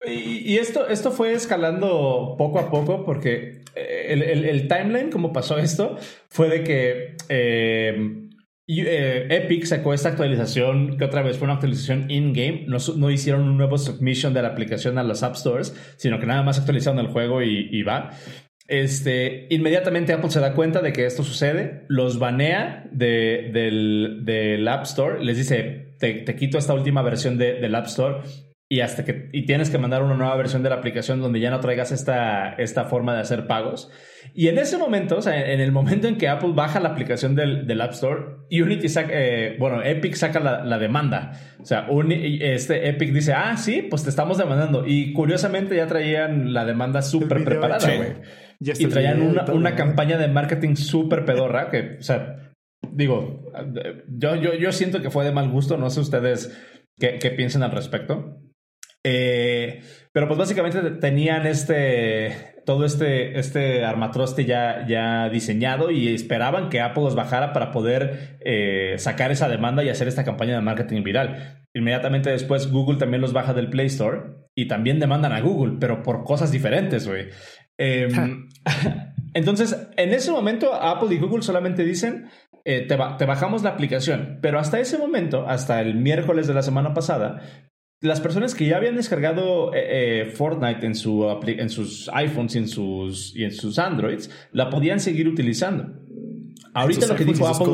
Y, esto, esto fue escalando poco a poco porque eh, el, el, timeline, como pasó esto, fue de que eh, eh, Epic sacó esta actualización, que otra vez fue una actualización in-game. No, hicieron un nuevo submission de la aplicación a los App Stores, sino que nada más actualizaron el juego y, va. Este, inmediatamente Apple se da cuenta de que esto sucede, los banea de, del, App Store, les dice, te, quito esta última versión del App Store y hasta que y tienes que mandar una nueva versión de la aplicación donde ya no traigas esta, esta forma de hacer pagos. Y en ese momento, o sea, en el momento en que Apple baja la aplicación del, del App Store, Unity saca, eh, bueno, Epic saca la, la, demanda. O sea, este Epic dice, ah, sí, pues te estamos demandando. Y curiosamente ya traían la demanda súper preparada, güey. Y traían una, una campaña de marketing súper pedorra que, o sea, digo, yo, yo, yo siento que fue de mal gusto. No sé ustedes qué, qué piensan al respecto. Eh, pero pues básicamente tenían este todo este, este armatroste ya, ya diseñado y esperaban que Apple los bajara para poder eh, sacar esa demanda y hacer esta campaña de marketing viral. Inmediatamente después Google también los baja del Play Store y también demandan a Google, pero por cosas diferentes, güey. Em, entonces, en ese momento Apple y Google solamente dicen, eh, te, te, bajamos la aplicación, pero hasta ese momento, hasta el miércoles de la semana pasada, las personas que ya habían descargado eh, eh, Fortnite en, su en sus iPhones y en sus, y en sus Androids, la podían seguir utilizando. Ahorita lo que dijo Apple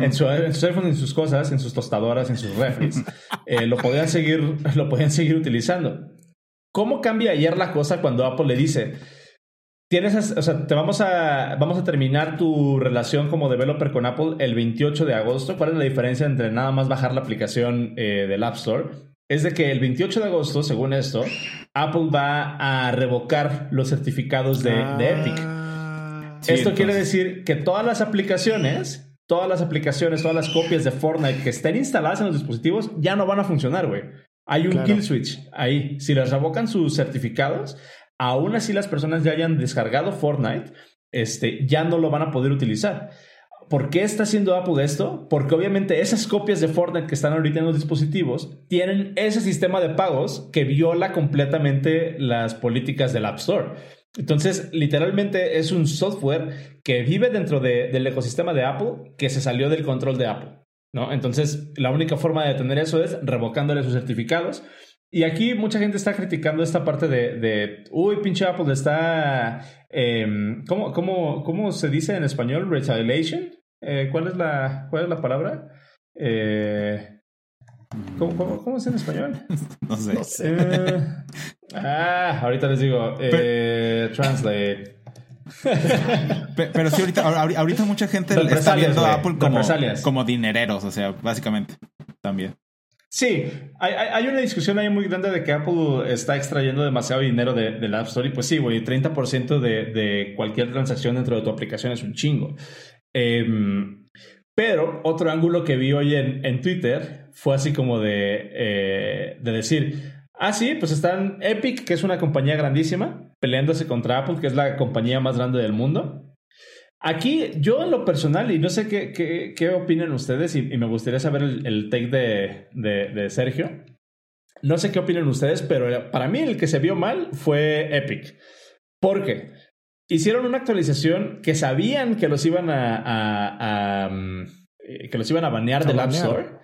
en, su, en, sus iPhones, en sus cosas, en sus tostadoras, en sus refres, eh, lo, podían seguir, lo podían seguir utilizando. ¿Cómo cambia ayer la cosa cuando Apple le dice, tienes, o sea, te vamos a, vamos a terminar tu relación como developer con Apple el 28 de agosto? ¿Cuál es la diferencia entre nada más bajar la aplicación del App Store es de que el 28 de agosto, según esto, Apple va a revocar los certificados de, Epic. Ah. esto quiere decir que todas las aplicaciones, todas las aplicaciones, todas las copias de Fortnite que estén instaladas en los dispositivos ya no van a funcionar, güey. Hay un kill switch ahí. Si les revocan sus certificados, aún así las personas ya hayan descargado Fortnite, este, ya no lo van a poder utilizar. ¿Por qué está haciendo Apple esto? Porque obviamente esas copias de Fortnite que están ahorita en los dispositivos tienen ese sistema de pagos que viola completamente las políticas del App Store. Entonces, literalmente es un software que vive dentro del ecosistema de Apple que se salió del control de Apple. ¿no? Entonces, la única forma de detener eso es revocándole sus certificados. Y aquí mucha gente está criticando esta parte de, de uy, pinche Apple está, em, ¿cómo, cómo, ¿cómo se dice en español? Retaliation. Eh, ¿cuál, es la, ¿Cuál es la palabra? Eh, ¿cómo, cómo, cómo, es en español? no sé. No sé. Eh, ah, ahorita les digo. translate. Pero sí, ahorita, ahorita mucha gente está viendo a Apple como, como dinereros, o sea, básicamente, también. Sí, hay, hay, una discusión ahí muy grande de que Apple está extrayendo demasiado dinero del de App Store y pues sí, güey, 30% de, de cualquier transacción dentro de tu aplicación es un chingo. Em, pero otro ángulo que vi hoy en, Twitter fue así como de, eh, de decir, ah, sí, pues están Epic, que es una compañía grandísima, peleándose contra Apple, que es la compañía más grande del mundo. Aquí, yo en lo personal, y no sé qué, qué, qué opinan ustedes, y, me gustaría saber el, take de, de, de, Sergio. No sé qué opinan ustedes, pero para mí el que se vio mal fue Epic. ¿Por qué? Hicieron una actualización que sabían que los iban a, mm, eh, que los iban a banear del App Store.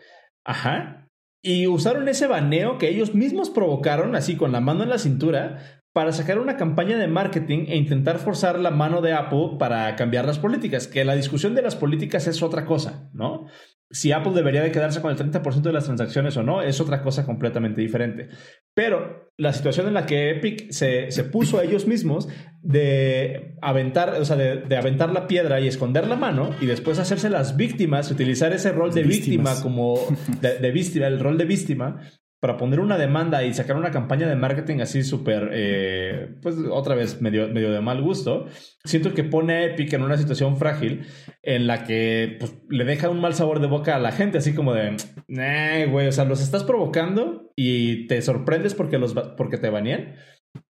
Ajá. Y usaron ese baneo que ellos mismos provocaron, así con la mano en la cintura, para sacar una campaña de marketing e intentar forzar la mano de Apple para cambiar las políticas. Que la discusión de las políticas es otra cosa, ¿no? Si Apple debería de quedarse con el 30% de las transacciones o no, es otra cosa completamente diferente. Pero la situación en la que Epic se, se puso a ellos mismos de aventar, o sea, de, aventar la piedra y esconder la mano y después hacerse las víctimas, utilizar ese rol de víctima como de, víctima, el rol de víctima, para poner una demanda y sacar una campaña de marketing así súper, eh, pues otra vez medio, medio de mal gusto, siento que pone a Epic en una situación frágil en la que pues, le deja un mal sabor de boca a la gente, así como de, nah, güey, o sea, los estás provocando y te sorprendes porque, los, porque te banean.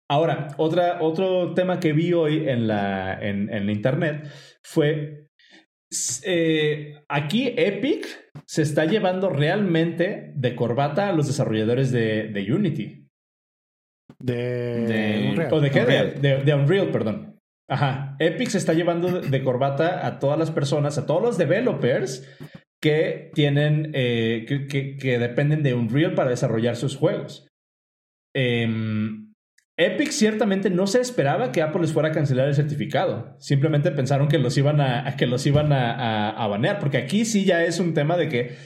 Ahora, otra, otro tema que vi hoy en la, en, en internet fue eh, aquí Epic se está llevando realmente de corbata a los desarrolladores de, de Unity. De, Unreal. ¿O de qué? De, Unreal, perdón. Ajá. Epic se está llevando de corbata a todas las personas, a todos los developers que tienen, eh, que, que, dependen de Unreal para desarrollar sus juegos. Eh, Epic ciertamente no se esperaba que Apple les fuera a cancelar el certificado. Simplemente pensaron que los iban a, que los iban a, banear. Porque aquí sí ya es un tema de que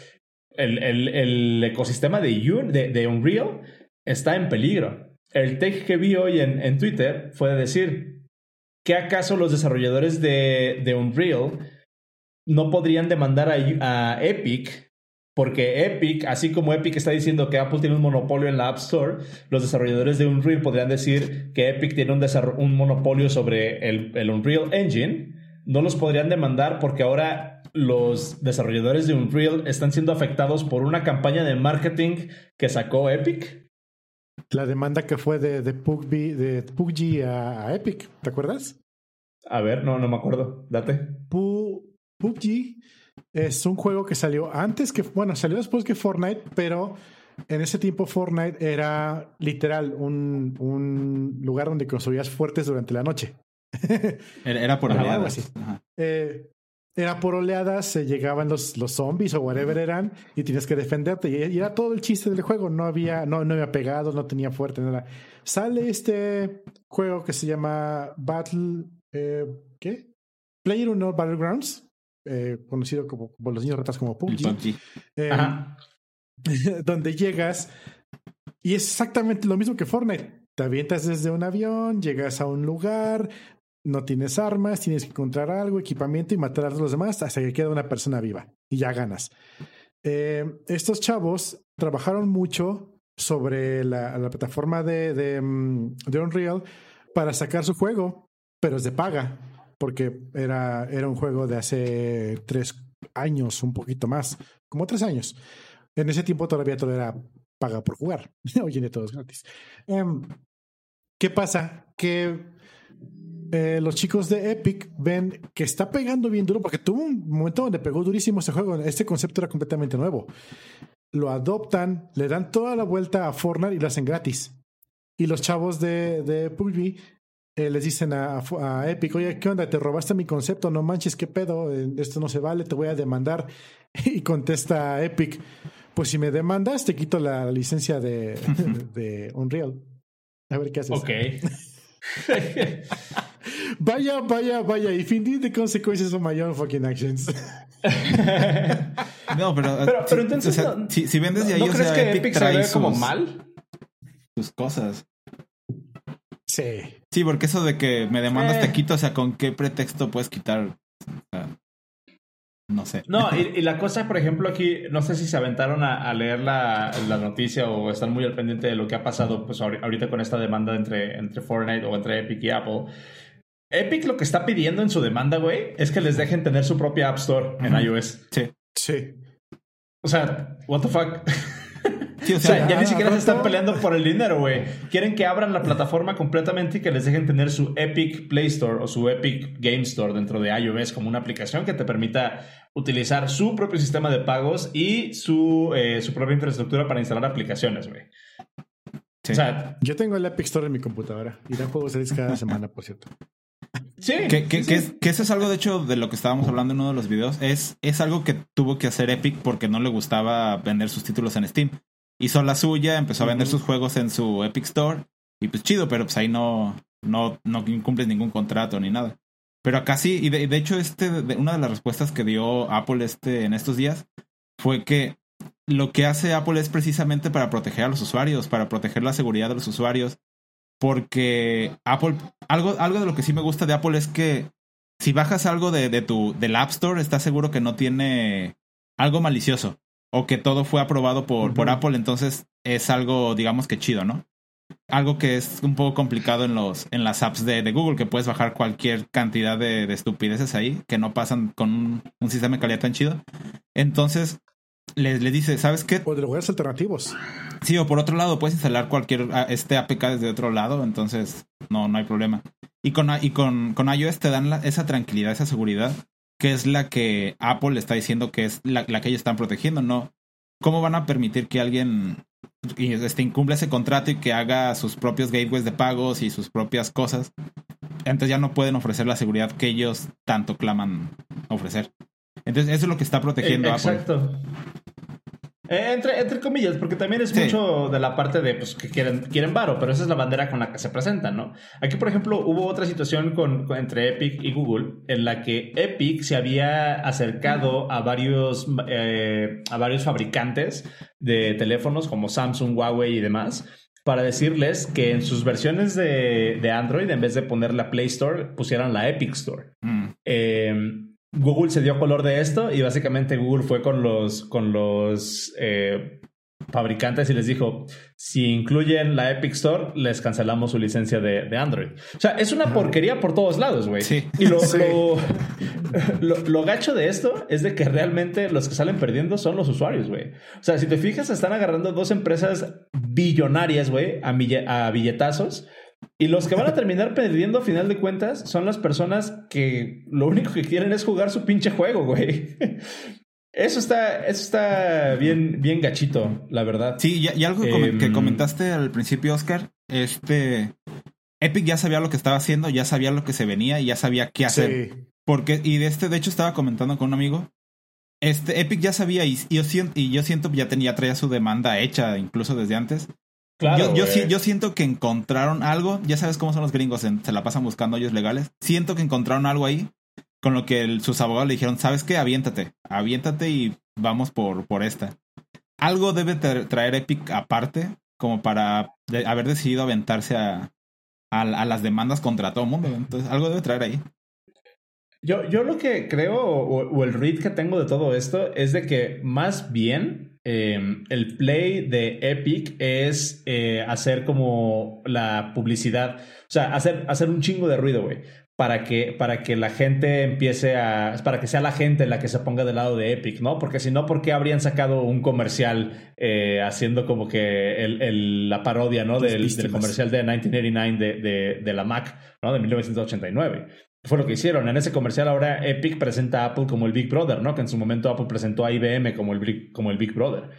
el, ecosistema de, de, Unreal está en peligro. El take que vi hoy en, Twitter fue decir que acaso los desarrolladores de, de Unreal no podrían demandar a Epic porque Epic, así como Epic está diciendo que Apple tiene un monopolio en la App Store, los desarrolladores de Unreal podrían decir que Epic tiene un, un monopolio sobre el, Unreal Engine. No los podrían demandar porque ahora los desarrolladores de Unreal están siendo afectados por una campaña de marketing que sacó Epic. La demanda que fue de, de, PUBG, a, Epic, ¿te acuerdas? A ver, no, no me acuerdo. Date. PUBG es un juego que salió antes que, bueno, salió después que Fortnite, pero en ese tiempo Fortnite era literal un, un lugar donde construías fuertes durante la noche. era, por oleadas. Eh, era por oleadas, se llegaban los, los zombies o whatever eran y tienes que defenderte. Y, era todo el chiste del juego. No había, no, no había pegados, no tenía fuerte, nada. Sale este juego que se llama Battle. Eh, ¿Qué? Player Unknown Battlegrounds eh, conocido como, los niños ratas como PUBG, eh, donde llegas y es exactamente lo mismo que Fortnite. Te avientas desde un avión, llegas a un lugar, no tienes armas, tienes que encontrar algo, equipamiento y matar a los demás hasta que queda una persona viva y ya ganas. Eh, estos chavos trabajaron mucho sobre la, plataforma de, de, mm, de Unreal para sacar su juego, pero es de paga porque era, era un juego de hace tres años, un poquito más, como tres años. En ese tiempo todavía todo era paga por jugar. Hoy en día todo es gratis. Em, ¿Qué pasa? Que eh, los chicos de Epic ven que está pegando bien duro porque tuvo un momento donde pegó durísimo este juego. Este concepto era completamente nuevo. Lo adoptan, le dan toda la vuelta a Fortnite y lo hacen gratis. Y los chavos de, de PUBG eh, les dicen a, Epic, oye, ¿qué onda? Te robaste mi concepto, no manches, ¿qué pedo? Eh, esto no se vale, te voy a demandar. Y contesta Epic, pues si me demandas, te quito la licencia de, de Unreal. A ver qué haces. Ok. vaya, vaya, vaya. If indeed the consequences of my own fucking actions. no, pero, pero, entonces, si, vendes de ahí, ¿no crees que Epic, trae como mal? Sus cosas. Sí. Sí, porque eso de que me demandas te quito, o sea, ¿con qué pretexto puedes quitar? no sé. No, y, la cosa, por ejemplo, aquí, no sé si se aventaron a, leer la, la, noticia o están muy al pendiente de lo que ha pasado pues ahorita con esta demanda entre, entre Fortnite o entre Epic y Apple. Epic lo que está pidiendo en su demanda, güey, es que les dejen tener su propia App Store en iOS. Sí. Sí. O sea, what the fuck. o, sea, ya ni siquiera se están peleando por el dinero, güey. Quieren que abran la plataforma completamente y que les dejen tener su Epic Play Store o su Epic Game Store dentro de iOS como una aplicación que te permita utilizar su propio sistema de pagos y su, eh, su propia infraestructura para instalar aplicaciones, güey. O sea, yo tengo el Epic Store en mi computadora y dan juegos gratis cada semana, por cierto. Sí. Que, que, que, eso es algo, de hecho, de lo que estábamos hablando en uno de los videos. Es, es algo que tuvo que hacer Epic porque no le gustaba vender sus títulos en Steam hizo la suya, empezó a vender sus juegos en su Epic Store. Y pues chido, pero pues ahí no, no, no cumples ningún contrato ni nada. Pero acá sí, y de, hecho, este, una de las respuestas que dio Apple este, en estos días fue que lo que hace Apple es precisamente para proteger a los usuarios, para proteger la seguridad de los usuarios. Porque Apple, algo, algo de lo que sí me gusta de Apple es que si bajas algo de, de tu, del App Store, estás seguro que no tiene algo malicioso o que todo fue aprobado por, por Apple, entonces es algo, digamos que chido, ¿no? Algo que es un poco complicado en los en las apps de, de Google, que puedes bajar cualquier cantidad de, de estupideces ahí que no pasan con un, un sistema de calidad tan chido. Entonces, le, le dice, ¿sabes qué? O de lugares alternativos. Sí, o por otro lado, puedes instalar cualquier ah, este APK desde otro lado, entonces no, no hay problema. Y con, y con, con iOS te dan la- esa tranquilidad, esa seguridad, que es la que Apple le está diciendo que es la, la que ellos están protegiendo, ¿no? ¿Cómo van a permitir que alguien este, incumpla ese contrato y que haga sus propios gateways de pagos y sus propias cosas? Entonces ya no pueden ofrecer la seguridad que ellos tanto claman ofrecer. Entonces eso es lo que está protegiendo Eh, Apple. Exacto. Eh, entre, entre comillas, porque también es Sí. mucho de la parte de pues, que quieren, quieren varo, pero esa es la bandera con la que se presentan, ¿no? Aquí, por ejemplo, hubo otra situación con, con- entre Epic y Google en la que Epic se había acercado a varios, eh, a varios fabricantes de teléfonos como Samsung, Huawei y demás para decirles que en sus versiones de, de Android, en vez de poner la Play Store, pusieran la Epic Store. Mm. Eh, Google se dio color de esto y básicamente Google fue con los, con los eh, fabricantes y les dijo, si incluyen la Epic Store, les cancelamos su licencia de, de Android. O sea, es una porquería por todos lados, güey. Sí. Y lo, Sí. lo, lo- lo gacho de esto es de que realmente los que salen perdiendo son los usuarios, güey. O sea, si te fijas, están agarrando dos empresas billonarias, güey, a, a billetazos. Y los que van a terminar perdiendo a final de cuentas son las personas que lo único que quieren es jugar su pinche juego, güey. Eso está, eso está bien, bien gachito, la verdad. Sí, y, y algo que, Em, que comentaste al principio, Oscar, este Epic ya sabía lo que estaba haciendo, ya sabía lo que se venía y ya sabía qué hacer. Sí. Porque, y de este, de hecho, estaba comentando con un amigo. Este, Epic ya sabía y, y yo siento, y yo siento que ya tenía, traía su demanda hecha, incluso desde antes. Claro, yo, yo, siento que encontraron algo, ya sabes cómo son los gringos, se la pasan buscando hoyos legales. Siento que encontraron algo ahí con lo que el- sus abogados le dijeron, ¿sabes qué? Aviéntate, aviéntate y vamos por, por esta. Algo debe tra- traer Epic aparte, como para de- haber decidido aventarse a, a, a las demandas contra todo el mundo. Entonces, algo debe traer ahí. Yo, yo lo que creo o, o el read que tengo de todo esto es de que más bien eh, el play de Epic es eh, hacer como la publicidad, o sea, hacer, hacer un chingo de ruido, güey. Para que, para que la gente empiece a. Para que sea la gente la que se ponga del lado de Epic, ¿no? Porque si no, ¿por qué habrían sacado un comercial eh, haciendo como que el, el- la parodia, ¿no? Del, comercial de 1989 de, de, de la Mac, ¿no? De 1989 fue lo que hicieron. En ese comercial ahora Epic presenta a Apple como el Big Brother, ¿no? Que en su momento Apple presentó a IBM como el, Big- como el Big Brother.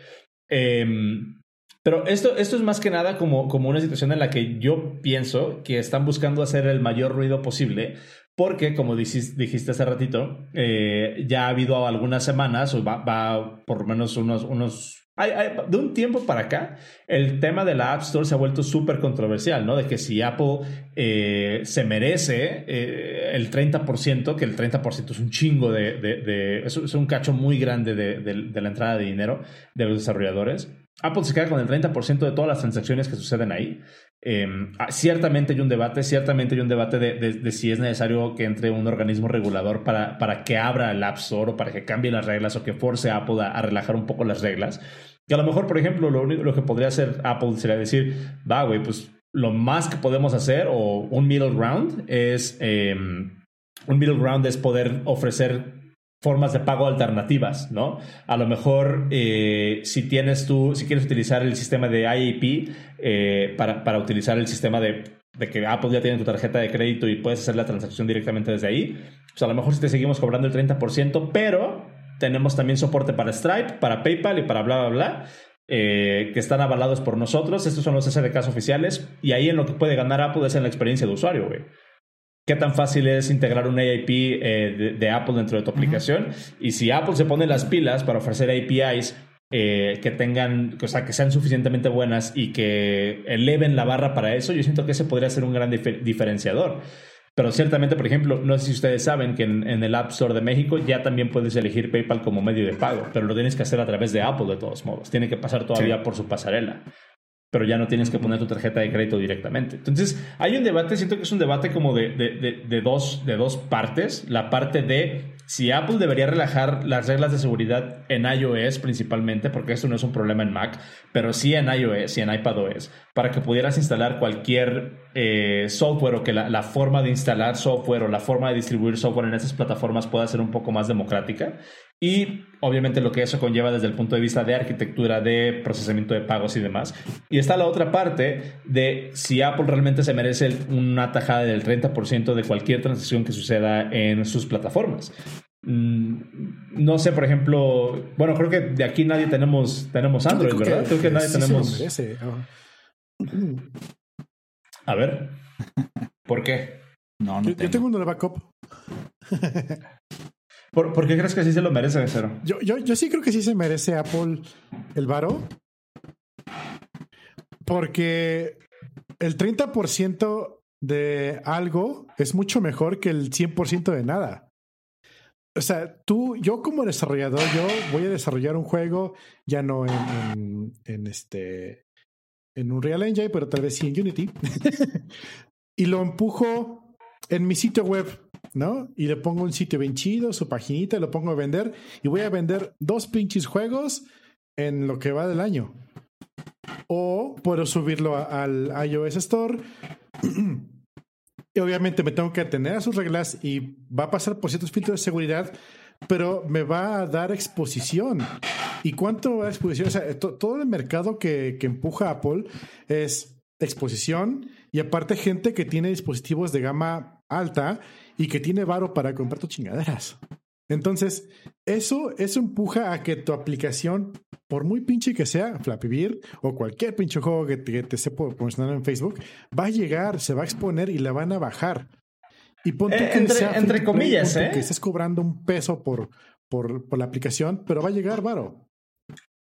Em, pero esto, esto es más que nada como, como una situación en la que yo pienso que están buscando hacer el mayor ruido posible. Porque, como dijiste hace ratito, eh, ya ha habido algunas semanas, o va, va por lo menos unos, unos de un tiempo para acá, el tema de la App Store se ha vuelto súper controversial, ¿no? De que si Apple eh, se merece eh, el 30%, que el 30% es un chingo de... de- es, un cacho muy grande de, de- de la entrada de dinero de los desarrolladores. Apple se queda con el 30% de todas las transacciones que suceden ahí. Eh, ah, ciertamente hay un debate, ciertamente hay un debate de, si es necesario que entre un organismo regulador para, para que abra el App Store o para que cambie las reglas o que force a Apple a, relajar un poco las reglas. Que a lo mejor, por ejemplo, lo, único, lo que podría hacer Apple sería decir, va, güey, pues lo más que podemos hacer o un middle ground es, eh, un middle ground es poder ofrecer formas de pago alternativas, ¿no? A lo mejor eh, si tienes tú, si quieres utilizar el sistema de IAP eh, para, para utilizar el sistema de, que Apple ya tiene tu tarjeta de crédito y puedes hacer la transacción directamente desde ahí, pues a lo mejor si te seguimos cobrando el 30%, pero tenemos también soporte para Stripe, para PayPal y para bla, bla, bla. eh, que están avalados por nosotros, estos son los SDKs oficiales, y ahí en lo que puede ganar Apple es en la experiencia de usuario, güey qué tan fácil es integrar un AIP eh, de, de Apple dentro de tu aplicación. Y si Apple se pone las pilas para ofrecer APIs eh, que tengan, o sea, que sean suficientemente buenas y que eleven la barra para eso, yo siento que ese podría ser un gran dif- diferenciador. Pero ciertamente, por ejemplo, no sé si ustedes saben que en, en el App Store de México ya también puedes elegir PayPal como medio de pago, pero lo tienes que hacer a través de Apple de todos modos. Tiene que pasar todavía Sí. por su pasarela pero ya no tienes que poner tu tarjeta de crédito directamente. Entonces, hay un debate, siento que es un debate como de, de, de- de dos, de dos partes. La parte de si Apple debería relajar las reglas de seguridad en iOS principalmente, porque esto no es un problema en Mac, pero sí en iOS y en iPadOS, para que pudieras instalar cualquier eh, software o que la, la, forma de instalar software o la forma de distribuir software en esas plataformas pueda ser un poco más democrática. Y obviamente lo que eso conlleva desde el punto de vista de arquitectura, de procesamiento de pagos y demás. Y está la otra parte de si Apple realmente se merece una tajada del 30% de cualquier transacción que suceda en sus plataformas. Mm, no sé, por ejemplo, bueno, creo que de aquí nadie tenemos, tenemos Android, ¿verdad? creo que nadie tenemos. A ver, ¿por qué? No, no yo, yo tengo uno de backup. ¿Por, qué crees que sí se lo merece, Cero? Yo, yo, yo sí creo que sí se merece Apple el varo. Porque el 30% de algo es mucho mejor que el 100% de nada. O sea, tú, yo como desarrollador, yo voy a desarrollar un juego, ya no en, en, este, en un Real Engine, pero tal vez sí en Unity. y lo empujo en mi sitio web ¿no? Y le pongo un sitio bien chido, su paginita, lo pongo a vender y voy a vender dos pinches juegos en lo que va del año. O puedo subirlo al iOS Store. y obviamente me tengo que atener a sus reglas y va a pasar por ciertos filtros de seguridad, pero me va a dar exposición. ¿Y cuánto va a exposición? O sea, todo el mercado que, que empuja Apple es exposición y aparte gente que tiene dispositivos de gama alta y que tiene varo para comprar tus chingaderas. Entonces, eso, eso empuja a que tu aplicación, por muy pinche que sea, Flappy Bird o cualquier pinche juego que te, te sepa promocionar en Facebook, va a llegar, se va a exponer y la van a bajar. Y ponte eh, que entre, entre comillas, ¿eh? Que estés cobrando un peso por, por, por la aplicación, pero va a llegar varo.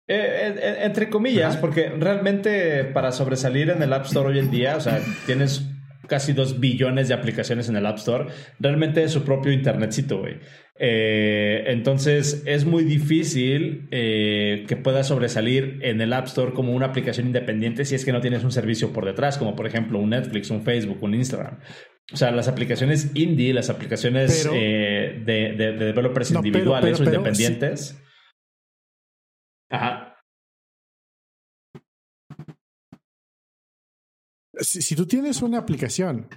Eh, eh, entre comillas, porque realmente para sobresalir en el App Store hoy en día, o sea, tienes casi dos billones de aplicaciones en el App Store, realmente es su propio internetcito, güey. Eh, entonces es muy difícil que pueda sobresalir en el App Store como una aplicación independiente si es que no tienes un servicio por detrás, como por ejemplo un Netflix, un Facebook, un Instagram. O sea, las aplicaciones indie, las aplicaciones de, de, developers individuales o independientes. Ajá. Si, tú tienes una aplicación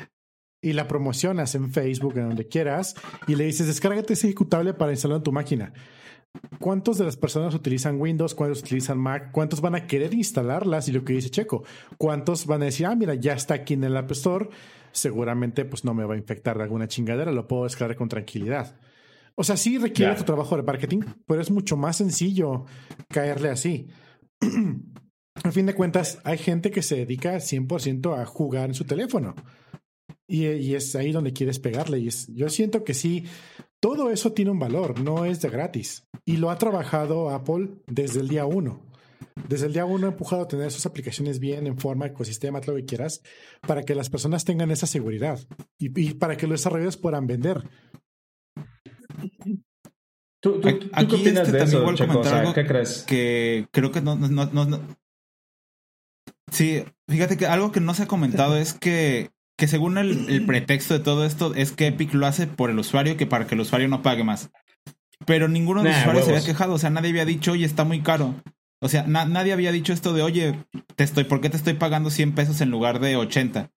y la promocionas en Facebook, en donde quieras, y le dices, descárgate ese ejecutable para instalarlo en tu máquina. ¿Cuántos de las personas utilizan Windows? ¿Cuántos utilizan Mac? ¿Cuántos van a querer instalarlas? Y lo que dice Checo, ¿cuántos van a decir, ah, mira, ya está aquí en el App Store? Seguramente, pues no me va a infectar de alguna chingadera, lo puedo descargar con tranquilidad. O sea, sí requiere tu trabajo de marketing, pero es mucho más sencillo caerle así. Al fin de cuentas, hay gente que se dedica 100% a jugar en su teléfono. Y, es ahí donde quieres pegarle. Y yo siento que sí, todo eso tiene un valor, no es de gratis. Y lo ha trabajado Apple desde el día uno. Desde el día uno ha empujado a tener sus aplicaciones bien en forma, ecosistema, todo lo que quieras, para que las personas tengan esa seguridad y, y para que los desarrolladores puedan vender. ¿Tú, tú, Aquí qué este de eso, ¿Qué crees? Que creo que no, no, no, Sí, fíjate que algo que no se ha comentado es que, que según el, pretexto de todo esto es que Epic lo hace por el usuario que para que el usuario no pague más. Pero ninguno de los usuarios se había quejado, o sea, nadie había dicho, oye, está muy caro. O sea, nadie había dicho esto de, oye, te estoy, ¿por qué te estoy pagando 100 pesos en lugar de 80?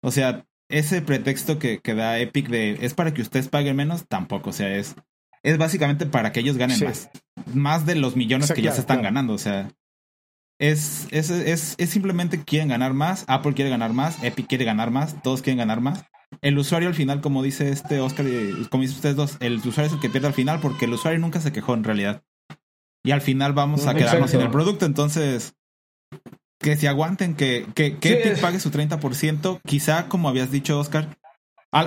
O sea, ese pretexto que, que da Epic de, es para que ustedes paguen menos, tampoco, o sea, es es básicamente para que ellos ganen más. Más de los millones que ya se están ganando. O sea, es, es, es, es, simplemente quieren ganar más. Apple quiere ganar más. Epic quiere ganar más. Todos quieren ganar más. El usuario al final, como dice este Oscar, como dicen ustedes dos, el usuario es el que pierde al final porque el usuario nunca se quejó en realidad. Y al final vamos a quedarnos sin el producto. Entonces, que se aguanten, que, que, que Epic pague su 30%. Quizá, como habías dicho, Oscar,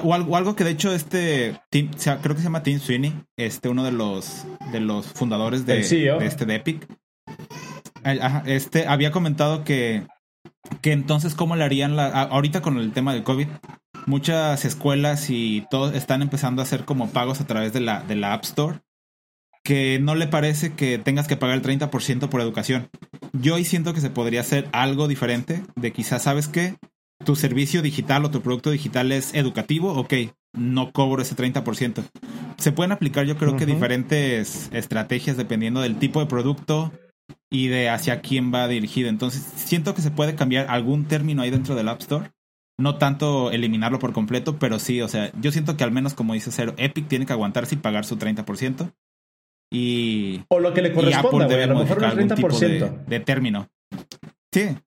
o algo, que de hecho este creo que se llama Tim Sweeney, este uno de los de los fundadores de, e este de Epic. Este había comentado que que entonces cómo le harían la ahorita con el tema del COVID, muchas escuelas y todos están empezando a hacer como pagos a través de la de la App Store que no le parece que tengas que pagar el 30% por educación. Yo hoy siento que se podría hacer algo diferente de quizás, ¿sabes qué? tu servicio digital o tu producto digital es educativo, ok, no cobro ese 30%. se pueden aplicar yo creo que diferentes estrategias dependiendo del tipo de producto y de hacia quién va dirigido. Entonces, siento que se puede cambiar algún término ahí dentro del App Store. No tanto eliminarlo por completo, pero sí, o sea, yo siento que al menos como dice Cero, Epic tiene que aguantarse y pagar su 30%. Y, O lo que le y corresponda, Apple güey. debe A lo mejor modificar un algún tipo de, 30%. de término. Sí,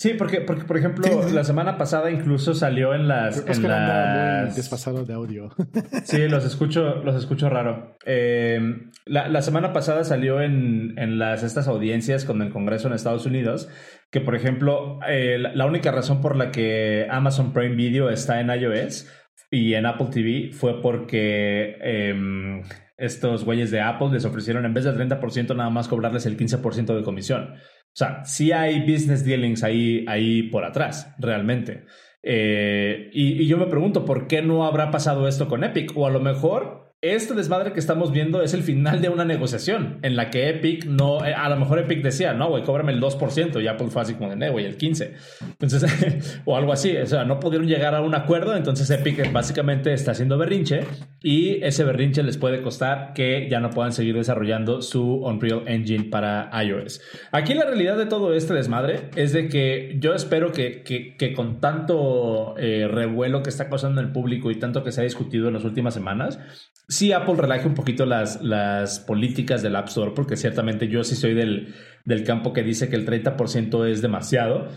Sí, porque, porque por ejemplo, Sí, la semana pasada incluso salió en las. Creo que en anda muy las... desfasado de audio. Sí, los escucho, los escucho raro. Eh, la, la semana pasada salió en, en las estas audiencias con el Congreso en Estados Unidos que, por ejemplo, eh, la, la única razón por la que Amazon Prime Video está en iOS y en Apple TV fue porque em, estos güeyes de Apple les ofrecieron en vez del 30% nada más cobrarles el 15% de comisión. O sea, sí hay business dealings ahí, ahí por atrás, realmente. Eh, y, y yo me pregunto, ¿por qué no habrá pasado esto con Epic? O a lo mejor este desmadre que estamos viendo es el final de una negociación en la que Epic no, eh, a lo mejor Epic decía, no, güey, cóbrame el 2% y Apple fue así como de, "No, güey, el 15%. Entonces, o algo así, o sea, no pudieron llegar a un acuerdo, entonces Epic básicamente está haciendo berrinche y ese berrinche les puede costar que ya no puedan seguir desarrollando su Unreal Engine para iOS. Aquí la realidad de todo este desmadre es de que yo espero que, que, con tanto eh, revuelo que está causando el público y tanto que se ha discutido en las últimas semanas, sí Apple relaje un poquito las, las políticas del App Store, porque ciertamente yo sí soy del, del campo que dice que el 30% es demasiado.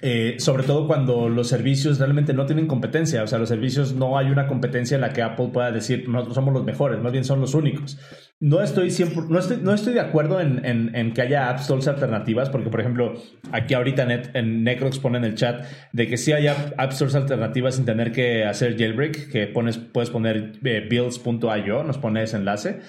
Eh, sobre todo cuando los servicios realmente no tienen competencia, o sea, los servicios no hay una competencia en la que Apple pueda decir nosotros somos los mejores, más bien son los únicos. No estoy, 100%, no estoy, no estoy de acuerdo en, en, que haya App Stores alternativas, porque por ejemplo, aquí ahorita net, en Necrox pone en el chat de que sí hay App Stores alternativas sin tener que hacer jailbreak, que pones, puedes poner eh, builds.io, nos pone ese enlace.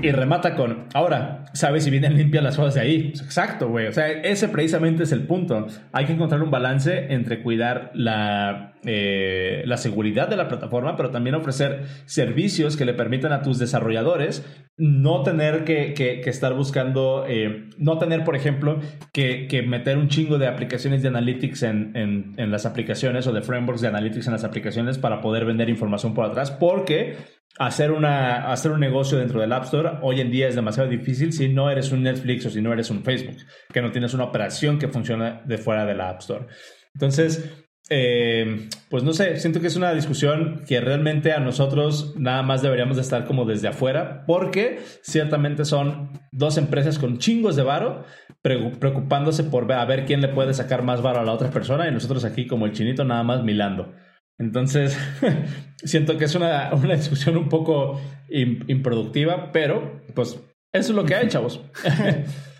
Y remata con, ahora, ¿sabes si vienen limpias las cosas de ahí? Exacto, güey. O sea, ese precisamente es el punto. Hay que encontrar un balance entre cuidar la, eh, la seguridad de la plataforma, pero también ofrecer servicios que le permitan a tus desarrolladores no tener que, estar buscando, eh, no tener, por ejemplo, que, meter un chingo de aplicaciones de analytics en, en, en las aplicaciones o de frameworks de analytics en las aplicaciones para poder vender información por atrás, porque hacer, una, hacer un negocio dentro del App Store hoy en día es demasiado difícil si no eres un Netflix o si no eres un Facebook, que no tienes una operación que funciona de fuera de la App Store. Entonces, eh, pues no sé, siento que es una discusión que realmente a nosotros nada más deberíamos de estar como desde afuera, porque ciertamente son dos empresas con chingos de varo preocupándose por ver, a ver quién le puede sacar más varo a la otra persona y nosotros aquí como el chinito nada más milando. Entonces, siento que es una, una discusión un poco improductiva, pero pues eso es lo que hay, chavos.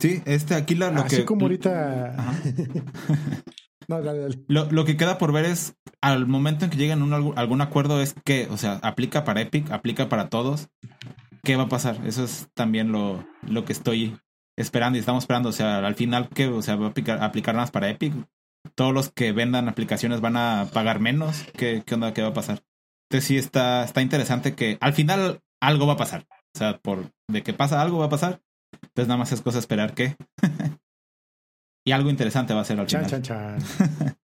Sí, este aquí lo, lo Así que. como ahorita. no, dale, dale. Lo, lo, que queda por ver es al momento en que lleguen un, algún acuerdo es que, o sea, aplica para Epic, aplica para todos. ¿Qué va a pasar? Eso es también lo, lo que estoy esperando y estamos esperando. O sea, al final, ¿qué? O sea, va a aplicar, aplicar más para Epic. Todos los que vendan aplicaciones van a pagar menos. ¿Qué, qué onda? ¿Qué va a pasar? Entonces sí está, está interesante que al final algo va a pasar. O sea, por de que pasa algo va a pasar. Entonces nada más es cosa esperar que. y algo interesante va a ser al chan, final. Chan, chan.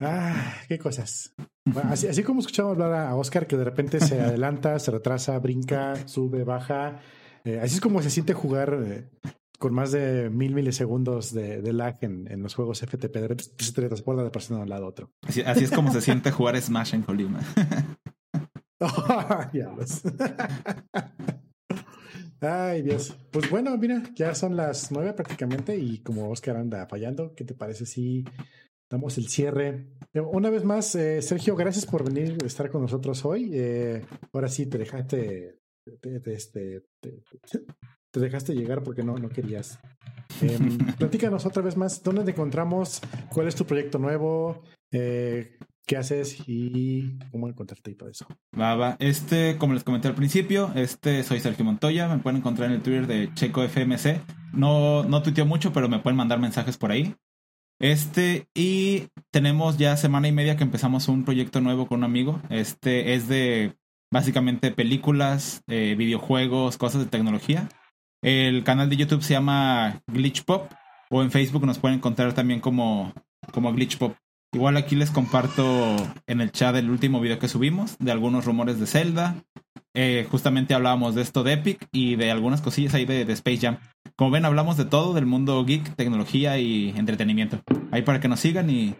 ah, qué cosas. Bueno, así, así, como escuchamos hablar a Oscar, que de repente se adelanta, se retrasa, brinca, sube, baja. Eh, así es como se siente jugar eh, con más de mil milisegundos de, de lag en, en, los juegos FTP. De repente se transporta de persona de un lado a otro. Así, así es como se siente jugar Smash en Colima. Oh, diablos. Ay, Dios. Pues bueno, mira, ya son las nueve prácticamente y como Oscar anda fallando, ¿qué te parece si damos el cierre? Una vez más, eh, Sergio, gracias por venir a estar con nosotros hoy. Eh, ahora sí, te dejaste, te, te, este, te, te, dejaste llegar porque no, no querías. Eh, platícanos otra vez más, ¿dónde te encontramos? ¿Cuál es tu proyecto nuevo? Eh, qué haces y cómo encontrarte y todo eso. Va. Este, como les comenté al principio, este soy Sergio Montoya. Me pueden encontrar en el Twitter de ChecoFMC. No, no tuiteo mucho, pero me pueden mandar mensajes por ahí. Este, y tenemos ya semana y media que empezamos un proyecto nuevo con un amigo. Este es de básicamente películas, eh, videojuegos, cosas de tecnología. El canal de YouTube se llama Glitch Pop o en Facebook nos pueden encontrar también como, como Glitch Pop. Igual aquí les comparto en el chat el último video que subimos de algunos rumores de Zelda. Eh, justamente hablábamos de esto de Epic y de algunas cosillas ahí de, de, Space Jam. Como ven, hablamos de todo, del mundo geek, tecnología y entretenimiento. Ahí para que nos sigan y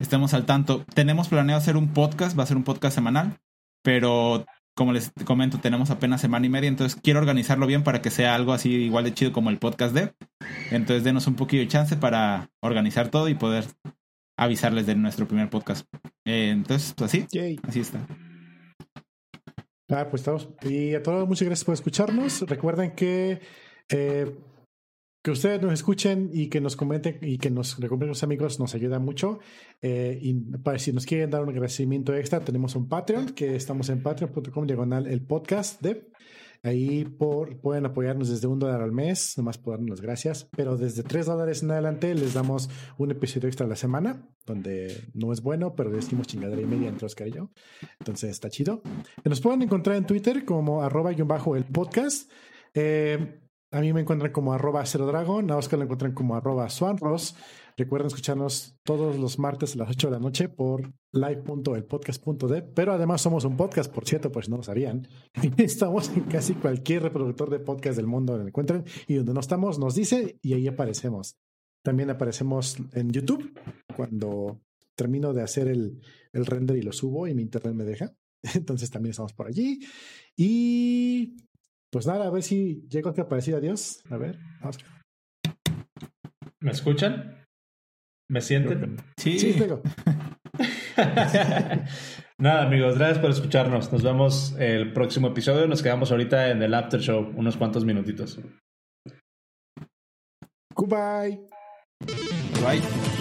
estemos al tanto. Tenemos planeado hacer un podcast, va a ser un podcast semanal, pero como les comento, tenemos apenas semana y media, entonces quiero organizarlo bien para que sea algo así igual de chido como el podcast de. Entonces denos un poquito de chance para organizar todo y poder avisarles de nuestro primer podcast. Eh, entonces, pues así, Yay. así está. Ah, pues estamos. Y a todos, muchas gracias por escucharnos. Recuerden que eh, que ustedes nos escuchen y que nos comenten y que nos recomienden los amigos nos ayuda mucho. Eh, y para si nos quieren dar un agradecimiento extra, tenemos un Patreon que estamos en patreon.com diagonal el podcast de. Ahí por, pueden apoyarnos desde un dólar al mes, nomás por darnos las gracias. Pero desde tres dólares en adelante les damos un episodio extra a la semana, donde no es bueno, pero decimos chingadera y media entre Oscar y yo. Entonces está chido. Nos pueden encontrar en Twitter como arroba y bajo el podcast. Eh, a mí me encuentran como arroba cero dragon, a Oscar lo encuentran como arroba swanros. Recuerden escucharnos todos los martes a las 8 de la noche por live.elpodcast.de. Pero además somos un podcast, por cierto, pues no lo sabían. Estamos en casi cualquier reproductor de podcast del mundo donde lo encuentren y donde no estamos nos dice y ahí aparecemos. También aparecemos en YouTube cuando termino de hacer el, el render y lo subo y mi internet me deja. Entonces también estamos por allí. Y pues nada, a ver si llego a aparecer adiós. A ver, vamos. ¿Me escuchan? ¿Me sienten? Sí, Sí, luego. Nada, amigos, gracias por escucharnos. Nos vemos el próximo episodio. Nos quedamos ahorita en el after show, unos cuantos minutitos. Goodbye. Bye.